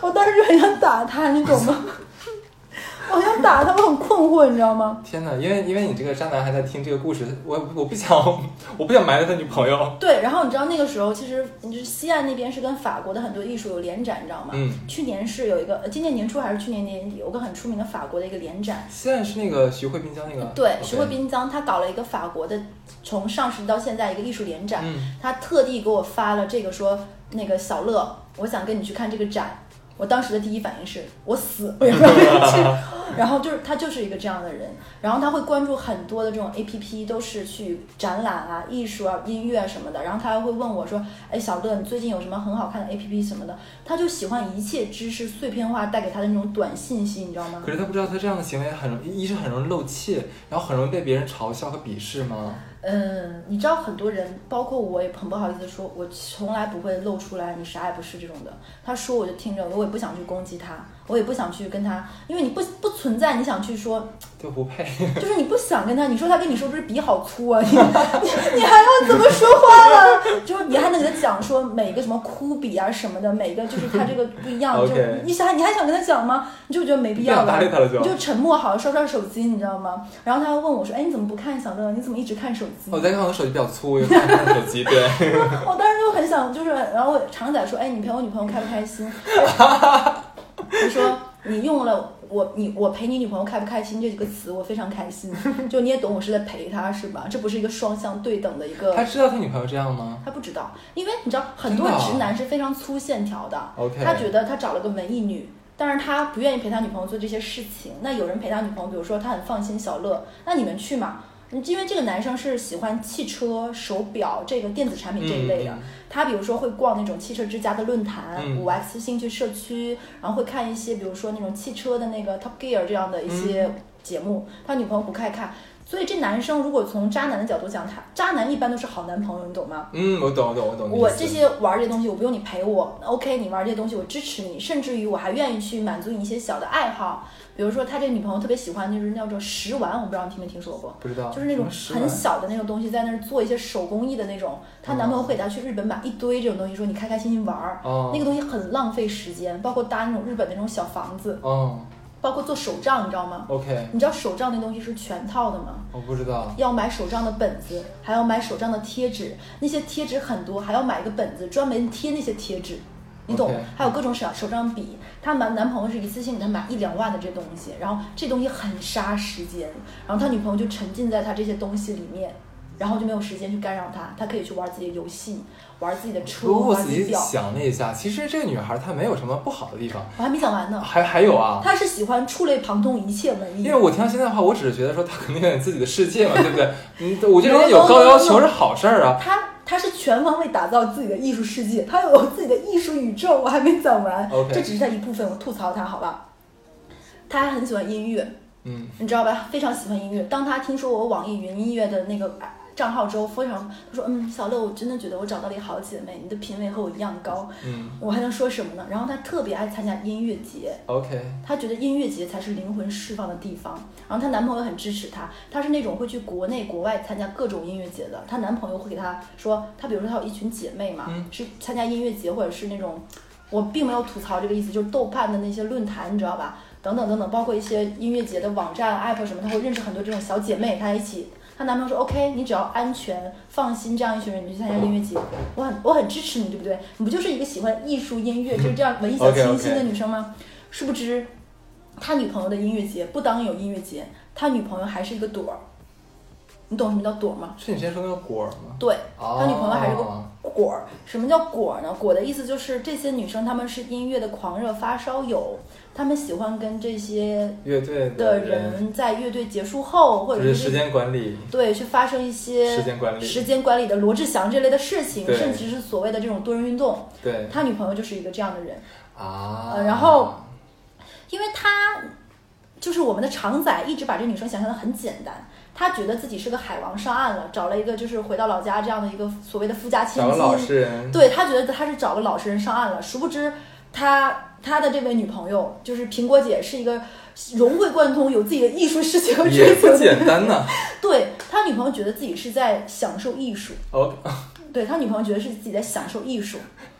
[SPEAKER 3] 我当时就很想打他，你懂吗？我想打他，我很困惑，你知道吗？
[SPEAKER 2] 天哪！因为因为你这个渣男还在听这个故事，我我不想 *laughs* 我不想埋汰他女朋友。
[SPEAKER 3] 对，然后你知道那个时候，其实就是西岸那边是跟法国的很多艺术有联展，你知道吗？
[SPEAKER 2] 嗯，
[SPEAKER 3] 去年是有一个，呃今年年初还是去年年底，有个很出名的法国的一个联展，
[SPEAKER 2] 西岸是那个徐汇滨江那个。
[SPEAKER 3] 对徐汇。滨江他搞了一个法国的，从上世纪到现在一个艺术联展，
[SPEAKER 2] 嗯，
[SPEAKER 3] 他特地给我发了这个说，那个小乐，我想跟你去看这个展。我当时的第一反应是我死，我要不知道为什么。*laughs* 然后就是他就是一个这样的人，然后他会关注很多的这种 A P P，都是去展览啊、艺术啊、音乐啊什么的。然后他还会问我说：“哎，小乐，你最近有什么很好看的 A P P 什么的？”他就喜欢一切知识碎片化带给他的那种短信息，你知道吗？
[SPEAKER 2] 可是他不知道他这样的行为很容易，一是很容易露怯，然后很容易被别人嘲笑和鄙视吗？
[SPEAKER 3] 嗯，你知道很多人，包括我也很不好意思说，我从来不会露出来你啥也不是这种的。他说我就听着，我也不想去攻击他，我也不想去跟他，因为你不不存在，你想去说，*laughs*
[SPEAKER 2] 就不配。
[SPEAKER 3] 就是你不想跟他，你说他跟你说不是笔好粗啊，你你你还要怎么说话呢？*laughs* 就是你还能给他讲说每个什么枯笔啊什么的，每个就是他这个不一样，就你想你还想跟他讲吗？你就觉得没必要
[SPEAKER 2] 了就
[SPEAKER 3] 你就沉默好，刷刷手机，你知道吗？然后他还问我说，哎，你怎么不看小乐？你怎么一直看手机？
[SPEAKER 2] 我在看我的手机比较粗，我有 *laughs* 看看手机。对，
[SPEAKER 3] 我当时就很想，就是，然后我常仔说，哎，你陪我女朋友开不开心？我说你用了我你我陪你女朋友开不开心这几个词，我非常开心。就你也懂，我是在陪她，是吧？这不是一个双向对等的一个。
[SPEAKER 2] 他知道他女朋友这样吗？
[SPEAKER 3] 他不知道，因为你知道，很多直男是非常粗线条的。
[SPEAKER 2] OK
[SPEAKER 3] 他觉得他找了个文艺女，但是他不愿意陪他女朋友做这些事情。那有人陪他女朋友，比如说他很放心小乐，那你们去嘛？因为这个男生是喜欢汽车、手表这个电子产品这一类的，
[SPEAKER 2] 嗯
[SPEAKER 3] 他比如说会逛那种汽车之家的论坛、
[SPEAKER 2] 嗯
[SPEAKER 3] 五 X 兴趣社区，然后会看一些比如说那种汽车的那个 Top Gear 这样的一些
[SPEAKER 2] 嗯
[SPEAKER 3] 节目。他女朋友不爱看，所以这男生如果从渣男的角度讲，他渣男一般都是好男朋友，你懂吗？
[SPEAKER 2] 嗯，我懂，我懂，我懂。
[SPEAKER 3] 我这些玩这些东西，我不用你陪我，OK，你玩这些东西我支持你，甚至于我还愿意去满足你一些小的爱好，比如说他这个女朋友特别喜欢就是那种食玩，我不知道你听没听说过，
[SPEAKER 2] 不知道，
[SPEAKER 3] 就是那种很小的那种东西，在那儿做一些手工艺的那种。她男朋友会带她去日本买一堆这种东西，说你开开心心玩儿。
[SPEAKER 2] 哦，
[SPEAKER 3] 那个东西很浪费时间，包括搭那种日本那种小房子，
[SPEAKER 2] 哦
[SPEAKER 3] 包括做手账，你知道吗
[SPEAKER 2] ？，OK，
[SPEAKER 3] 你知道手账那东西是全套的吗？
[SPEAKER 2] 我不知道。
[SPEAKER 3] 要买手账的本子，还要买手账的贴纸，那些贴纸很多，还要买一个本子专门贴那些贴纸，你懂还有各种手手账笔，她男男朋友是一次性给她买一两万的这东西，然后这东西很杀时间，然后他女朋友就沉浸在他这些东西里面，然后就没有时间去干扰他，他可以去玩自己的游戏，玩自己的车，
[SPEAKER 2] 不过我仔细。想了一下，其实这个女孩她没有什么不好的地方，
[SPEAKER 3] 我还没讲完呢，
[SPEAKER 2] 还还有啊，
[SPEAKER 3] 她是喜欢触类旁通一切文艺
[SPEAKER 2] 因为。我听到现在的话，我只是觉得说她肯定有自己的世界嘛，对不对？嗯，我觉得人家有高要求是好事儿啊。
[SPEAKER 3] 他他是全方位打造自己的艺术世界，他有自己的艺术宇宙，我还没讲完这只是他一部分，我吐槽他好吧。他还很喜欢音乐，
[SPEAKER 2] 嗯，
[SPEAKER 3] 你知道吧？非常喜欢音乐。当他听说我网易云音乐的那个账号之后，非常他说：“嗯，小乐，我真的觉得我找到了一个好姐妹，你的品味和我一样高。”
[SPEAKER 2] 嗯
[SPEAKER 3] 我还能说什么呢？然后他特别爱参加音乐节
[SPEAKER 2] ，，OK，
[SPEAKER 3] 她觉得音乐节才是灵魂释放的地方，然后她男朋友很支持她，她是那种会去国内国外参加各种音乐节的。她男朋友会给她说，她比如说她有一群姐妹嘛，
[SPEAKER 2] 嗯
[SPEAKER 3] 是参加音乐节或者是那种，我并没有吐槽这个意思，就是豆瓣的那些论坛，你知道吧？等等等等，包括一些音乐节的网站、app 什么，她会认识很多这种小姐妹，她一起。她男朋友说：“OK，你只要安全、放心，这样一群人你去参加音乐节，我很我很支持你，对不对？你不就是一个喜欢艺术音乐，就是这样文艺小 *laughs* 清新的女生吗？殊不知，他女朋友的音乐节不当有音乐节，他女朋友还是一个朵儿。你懂什么叫朵儿吗？
[SPEAKER 2] 是你之前说那个果儿吗？
[SPEAKER 3] 对，
[SPEAKER 2] 哦
[SPEAKER 3] 他女朋友还是个果儿。什么叫果儿呢？果的意思就是这些女生她们是音乐的狂热发烧友，她们喜欢跟这些
[SPEAKER 2] 乐队
[SPEAKER 3] 的
[SPEAKER 2] 人，
[SPEAKER 3] 在乐队结束后，或者
[SPEAKER 2] 就是时间管理，
[SPEAKER 3] 对去发生一些
[SPEAKER 2] 时间管理。
[SPEAKER 3] 时间管理的罗志祥这类的事情，甚至是所谓的这种多人运动。
[SPEAKER 2] 对。
[SPEAKER 3] 他女朋友就是一个这样的人。
[SPEAKER 2] 啊。
[SPEAKER 3] 呃，然后因为他就是我们的常仔一直把这女生想象的很简单，他觉得自己是个海王上岸了，找了一个就是回到老家这样的一个所谓的富家千金，
[SPEAKER 2] 找个老实人，
[SPEAKER 3] 对他觉得他是找个老实人上岸了，殊不知他他的这位女朋友就是苹果姐是一个融会贯通、有自己的艺术世界和
[SPEAKER 2] 也不。简单呐。*laughs*
[SPEAKER 3] 对他女朋友觉得自己是在享受艺术
[SPEAKER 2] ，OK，
[SPEAKER 3] 对他女朋友觉得是自己在享受艺术，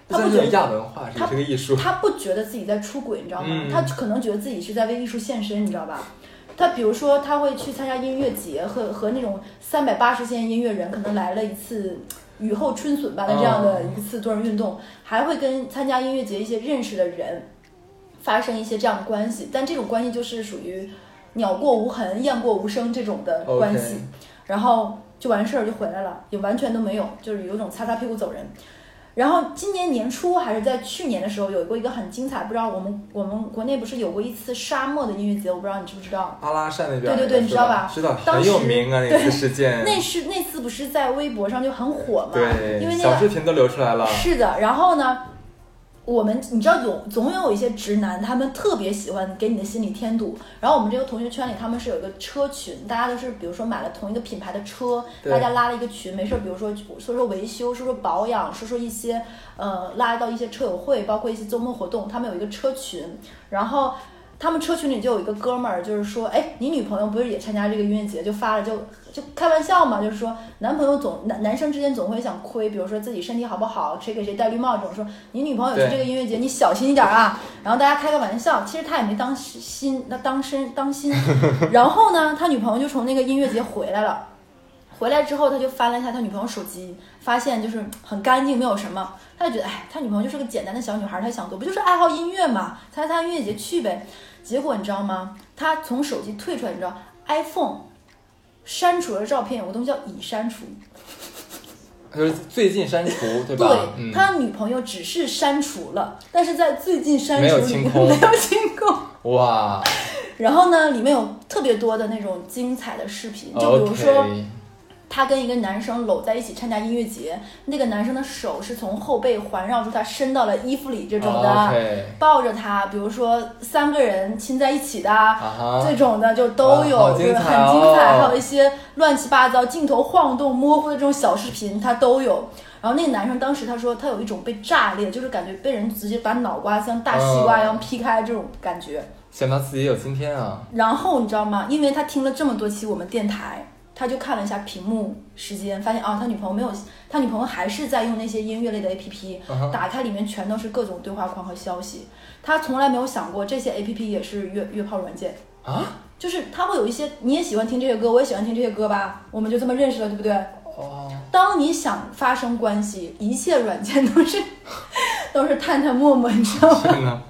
[SPEAKER 3] 他不觉得
[SPEAKER 2] 亚文化，是个艺术。
[SPEAKER 3] 他不觉得自己在出轨，你知道吗？
[SPEAKER 2] 嗯
[SPEAKER 3] 他可能觉得自己是在为艺术献身，你知道吧？他比如说，他会去参加音乐节，和和那种三百八十线音乐人可能来了一次雨后春笋般的这样的一次多人运动，还会跟参加音乐节一些认识的人发生一些这样的关系，但这种关系就是属于鸟过无痕、雁过无声这种的关系然后就完事儿就回来了，也完全都没有，就是有种擦擦屁股走人。然后今年年初还是在去年的时候，有过一个很精彩，不知道我们我们国内不是有过一次沙漠的音乐节，我不知道你知不知道？
[SPEAKER 2] 阿拉善那边，
[SPEAKER 3] 对对对你知道吧
[SPEAKER 2] 知道，
[SPEAKER 3] 当
[SPEAKER 2] 很有
[SPEAKER 3] 时
[SPEAKER 2] 名啊，那次事件。*laughs*
[SPEAKER 3] 那是那次不是在微博上就很火嘛？
[SPEAKER 2] 对，
[SPEAKER 3] 因为那个
[SPEAKER 2] 小视频都流出来了。
[SPEAKER 3] 是的，然后呢，我们你知道有总有一些直男，他们特别喜欢给你的心理添堵。然后我们这个同学圈里，他们是有一个车群，大家都是比如说买了同一个品牌的车，大家拉了一个群，没事儿，比如说说说维修，说说保养，说说一些呃拉到一些车友会，包括一些周末活动，他们有一个车群，然后。他们车群里就有一个哥们儿，就是说，哎，你女朋友不是也参加这个音乐节？就发了，就就开玩笑嘛，就是说，男朋友总男男生之间总会想亏，比如说自己身体好不好，谁给谁戴绿帽这种，说你女朋友去这个音乐节，你小心一点啊。然后大家开个玩笑，其实他也没当心，那当身当心。然后呢，他女朋友就从那个音乐节回来了。回来之后，他就翻了一下他女朋友手机，发现就是很干净，没有什么。他就觉得，哎，他女朋友就是个简单的小女孩，他想多，不就是爱好音乐嘛，参加音乐节去呗。结果你知道吗？他从手机退出来，你知道，iPhone 删除了照片，有个东西叫已删除。
[SPEAKER 2] 就是最近删除，*laughs* 对吧？
[SPEAKER 3] 对、
[SPEAKER 2] 嗯，
[SPEAKER 3] 他女朋友只是删除了，但是在最近删除
[SPEAKER 2] 没有
[SPEAKER 3] 里
[SPEAKER 2] 清空
[SPEAKER 3] 没有清空。
[SPEAKER 2] 哇，*laughs*
[SPEAKER 3] 然后呢，里面有特别多的那种精彩的视频，就比如说。他跟一个男生搂在一起参加音乐节，那个男生的手是从后背环绕住她，伸到了衣服里这种的抱着她，比如说三个人亲在一起的，这种的就都有，就是很精彩，
[SPEAKER 2] 哦
[SPEAKER 3] 还有一些乱七八糟、镜头晃动、模糊的这种小视频，他都有。然后那个男生当时他说他有一种被炸裂，就是感觉被人直接把脑瓜像大西瓜一样劈开这种感觉。
[SPEAKER 2] 想到自己有今天啊，
[SPEAKER 3] 然后你知道吗？因为他听了这么多期我们电台，他就看了一下屏幕时间，发现啊，他女朋友没有，他女朋友还是在用那些音乐类的 APP，、打开里面全都是各种对话框和消息。他从来没有想过这些 APP 也是约约炮软件。
[SPEAKER 2] 啊，
[SPEAKER 3] 就是他会有一些，你也喜欢听这些歌，我也喜欢听这些歌吧，我们就这么认识了，对不对？
[SPEAKER 2] 哦，
[SPEAKER 3] 当你想发生关系，一切软件都是都是探探陌陌，你知道吗？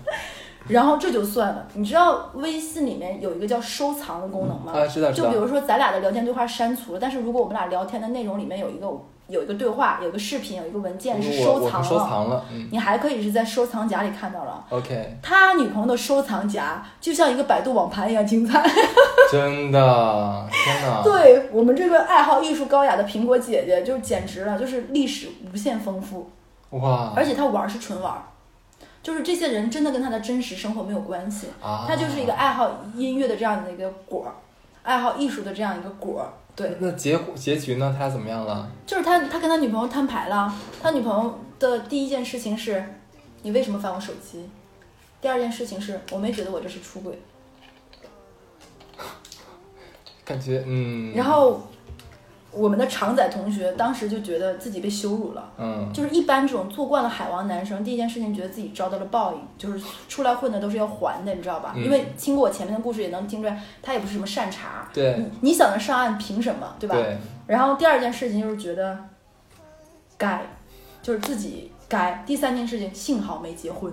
[SPEAKER 3] 然后这就算了，你知道微信里面有一个叫收藏的功能吗？
[SPEAKER 2] 啊知道知道。
[SPEAKER 3] 就比如说咱俩的聊天对话删除了，但是如果我们俩聊天的内容里面有一个有一个对话、有一个视频、有一个文件是
[SPEAKER 2] 收藏了，嗯。
[SPEAKER 3] 你还可以是在收藏夹里看到了。
[SPEAKER 2] ，OK，
[SPEAKER 3] 他女朋友的收藏夹就像一个百度网盘一样精彩。*laughs* *laughs*
[SPEAKER 2] 真的，天哪，
[SPEAKER 3] 对我们这个爱好艺术高雅的苹果姐姐，就简直了，就是历史无限丰富，
[SPEAKER 2] 哇，
[SPEAKER 3] 而且她玩儿是纯玩儿，就是这些人真的跟他的真实生活没有关系，他，就是一个爱好音乐的这样的一个果儿，爱好艺术的这样一个果儿。对，
[SPEAKER 2] 那结果结局呢？他怎么样了？
[SPEAKER 3] 就是他，他跟他女朋友摊牌了。他女朋友的第一件事情是，你为什么翻我手机？第二件事情是我没觉得我这是出轨。
[SPEAKER 2] 感觉嗯，
[SPEAKER 3] 然后我们的常仔同学当时就觉得自己被羞辱了。
[SPEAKER 2] 嗯，
[SPEAKER 3] 就是一般这种做惯了海王男生，第一件事情觉得自己遭到了报应，就是出来混的都是要还的，你知道吧？
[SPEAKER 2] 嗯
[SPEAKER 3] 因为听过我前面的故事也能听出来，他也不是什么善茬。
[SPEAKER 2] 对
[SPEAKER 3] 你你想着上岸凭什么，对吧？
[SPEAKER 2] 对，
[SPEAKER 3] 然后第二件事情就是觉得该，就是自己该。第三件事情幸好没结婚。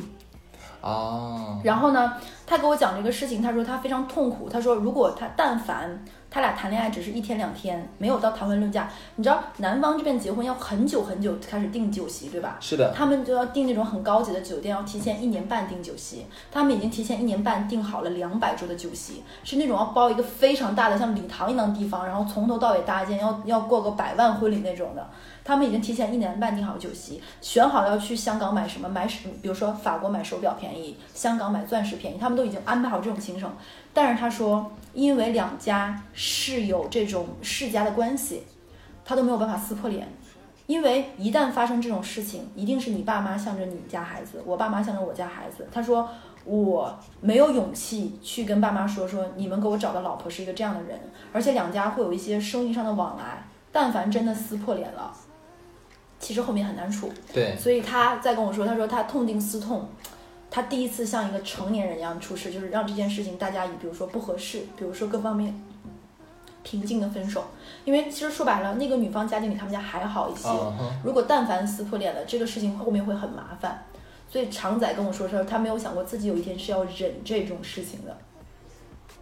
[SPEAKER 2] 哦，
[SPEAKER 3] 然后呢，他给我讲这个事情，他说他非常痛苦。他说如果他但凡他俩谈恋爱只是一天两天，没有到谈婚论嫁，你知道男方这边结婚要很久很久开始订酒席，对吧？
[SPEAKER 2] 是的，
[SPEAKER 3] 他们就要订那种很高级的酒店，要提前一年半订酒席。他们已经提前一年半订好了两百桌的酒席，是那种要包一个非常大的像礼堂一样的地方，然后从头到尾搭建，要要过个百万婚礼那种的。他们已经提前一年半订好酒席，选好要去香港买什么，买什，比如说法国买手表便宜，香港买钻石便宜，他们都已经安排好这种行程。但是他说，因为两家是有这种世家的关系，他都没有办法撕破脸。因为一旦发生这种事情，一定是你爸妈向着你家孩子，我爸妈向着我家孩子。他说我没有勇气去跟爸妈说说你们给我找的老婆是一个这样的人，而且两家会有一些生意上的往来，但凡真的撕破脸了，其实后面很难处。
[SPEAKER 2] 对，
[SPEAKER 3] 所以他在跟我说，他说他痛定思痛，他第一次像一个成年人一样处事，就是让这件事情大家以比如说不合适，比如说各方面平静的分手。因为其实说白了，那个女方家境比他们家还好一些。如果但凡撕破脸了，这个事情后面会很麻烦。所以常仔跟我说说，他没有想过自己有一天是要忍这种事情的，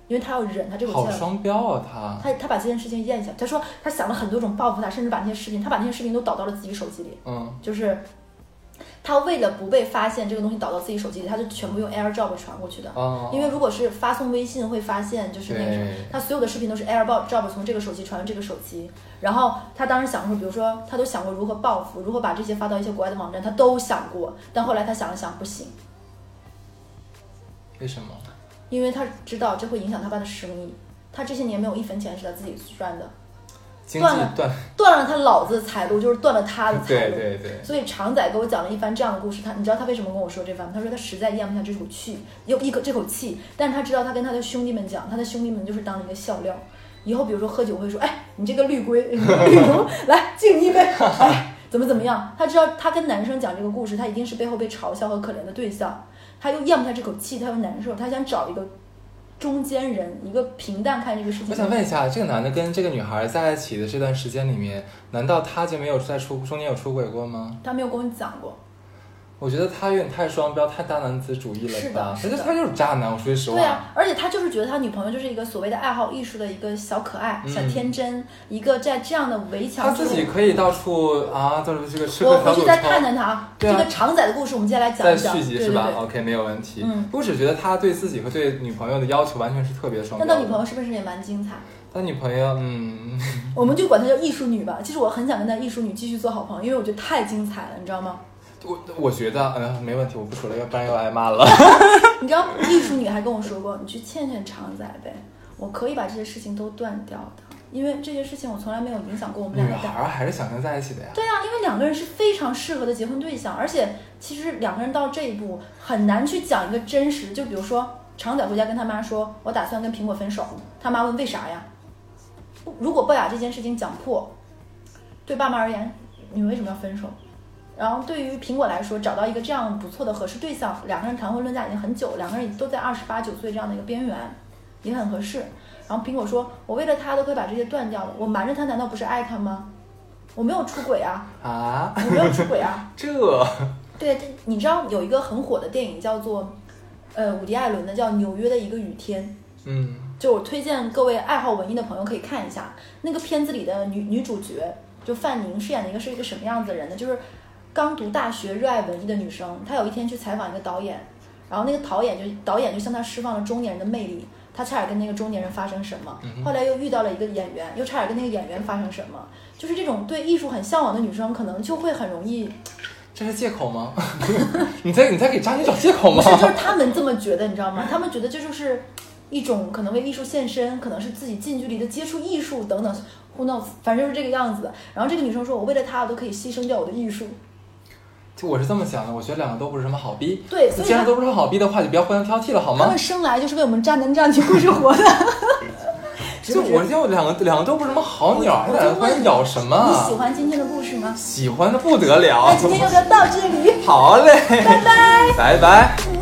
[SPEAKER 3] 因为他要忍，他这口气要
[SPEAKER 2] 好双标啊，他，
[SPEAKER 3] 他他把这件事情咽下，他说他想了很多种报复他，甚至把那些视频，他把那些视频都导到了自己手机里，
[SPEAKER 2] 嗯，
[SPEAKER 3] 就是他为了不被发现这个东西导到自己手机里，他就全部用 AirDrop 传过去的。
[SPEAKER 2] 哦，
[SPEAKER 3] 因为如果是发送微信会发现，就是那个什么，他所有的视频都是 AirDrop 从这个手机传到这个手机，然后他当时想说，比如说他都想过如何报复，如何把这些发到一些国外的网站，他都想过，但后来他想了想，不行，
[SPEAKER 2] 为什么？
[SPEAKER 3] 因为他知道这会影响他爸的生意，他这些年没有一分钱是他自己赚的，
[SPEAKER 2] 经济
[SPEAKER 3] 断了
[SPEAKER 2] 断，
[SPEAKER 3] 断了他老子的财路，就是断了他的财路。
[SPEAKER 2] 对对，
[SPEAKER 3] 所以常仔给我讲了一番这样的故事，他你知道他为什么跟我说这番吗？他说他实在咽不下这口气，有一口这口气，但是他知道他跟他的兄弟们讲，他的兄弟们就是当了一个笑料。以后比如说喝酒会说，哎，你这个绿龟，*laughs* 来敬你一杯，*laughs* 哎，怎么怎么样？他知道他跟男生讲这个故事，他一定是背后被嘲笑和可怜的对象，他又咽不下这口气，他又难受，他想找一个中间人，一个平淡看这个事情。
[SPEAKER 2] 我想问一下，这个男的跟这个女孩在一起的这段时间里面，难道他就没有在出中间有出轨过吗？
[SPEAKER 3] 他没有跟我讲过，
[SPEAKER 2] 我觉得他有点太双标、太大男子主义了
[SPEAKER 3] 是
[SPEAKER 2] 吧？
[SPEAKER 3] 是的
[SPEAKER 2] 他就他就是渣男，我说句实话。
[SPEAKER 3] 对啊，而且他就是觉得他女朋友就是一个所谓的爱好艺术的一个小可爱、
[SPEAKER 2] 嗯
[SPEAKER 3] 小天真，一个在这样的围墙。
[SPEAKER 2] 他自己可以到处啊，到处这个吃
[SPEAKER 3] 我
[SPEAKER 2] 喝嫖赌
[SPEAKER 3] 回去再探
[SPEAKER 2] 抽，
[SPEAKER 3] 探他啊，这个长仔的故事我们接下来讲
[SPEAKER 2] 再
[SPEAKER 3] 一讲。
[SPEAKER 2] 续集是吧
[SPEAKER 3] 对对对。
[SPEAKER 2] ？OK，没有问题。
[SPEAKER 3] 嗯
[SPEAKER 2] 我只觉得他对自己和对女朋友的要求完全是特别双
[SPEAKER 3] 那。他女朋友是不是也蛮精彩？
[SPEAKER 2] 他女朋友，嗯，*laughs*
[SPEAKER 3] 我们就管她叫艺术女吧。其实我很想跟她艺术女继续做好朋友，因为我觉得太精彩了，你知道吗？
[SPEAKER 2] 我我觉得，嗯、没问题，我不说了，要不然又挨骂了。*laughs*
[SPEAKER 3] 你知道艺术女还跟我说过，你去劝劝常仔呗，我可以把这些事情都断掉的，因为这些事情我从来没有影响过我们
[SPEAKER 2] 女
[SPEAKER 3] 俩的感
[SPEAKER 2] 孩儿还是想跟在一起的呀。
[SPEAKER 3] 对啊，因为两个人是非常适合的结婚对象，而且其实两个人到这一步很难去讲一个真实。就比如说，常仔回家跟他妈说：“我打算跟苹果分手。”他妈问：“为啥呀？”如果不把这件事情讲破，对爸妈而言，你为什么要分手？然后对于苹果来说，找到一个这样不错的合适对象，两个人谈婚论嫁已经很久，两个人都在二十八九岁这样的一个边缘，也很合适。然后苹果说：“我为了他都可以把这些断掉了，我瞒着他难道不是爱他吗？我没有出轨啊，
[SPEAKER 2] 啊，
[SPEAKER 3] 我没有出轨啊。
[SPEAKER 2] 这 *laughs*
[SPEAKER 3] 对，你知道有一个很火的电影叫做呃伍迪·艾伦的，叫《纽约的一个雨天》。
[SPEAKER 2] 嗯
[SPEAKER 3] 就我推荐各位爱好文艺的朋友可以看一下那个片子里的女女主角，就范宁饰演的一个是一个什么样子的人呢？就是刚读大学、热爱文艺的女生。她有一天去采访一个导演，然后那个导演就导演就向她释放了中年人的魅力，她差点跟那个中年人发生什么。后来又遇到了一个演员，又差点跟那个演员发生什么。就是这种对艺术很向往的女生，可能就会很容易，
[SPEAKER 2] 这是借口吗？*laughs* 你在你在给渣女找借口吗
[SPEAKER 3] 不？是就是他们这么觉得，你知道吗？他们觉得这就是一种可能为艺术献身，可能是自己近距离的接触艺术等等，who knows，反正就是这个样子的。然后这个女生说：“我为了他，我都可以牺牲掉我的艺术。
[SPEAKER 2] 就我是这么想的，我觉得两个都不是什么好逼。
[SPEAKER 3] 对所以
[SPEAKER 2] 既然都不是好逼的话，就不要互相挑剔了，好”吗
[SPEAKER 3] 他们？生来就是为我们渣男渣女故事活的。*laughs*
[SPEAKER 2] 就我就两个两个都不是什么好鸟，还
[SPEAKER 3] 我就
[SPEAKER 2] 两个关
[SPEAKER 3] 问
[SPEAKER 2] 系咬什么
[SPEAKER 3] 你
[SPEAKER 2] 啊？
[SPEAKER 3] 喜欢今天的故事吗？
[SPEAKER 2] 喜欢的不得了
[SPEAKER 3] 那。今天要不要到这里？*laughs*
[SPEAKER 2] 好嘞，
[SPEAKER 3] 拜拜。
[SPEAKER 2] 拜拜。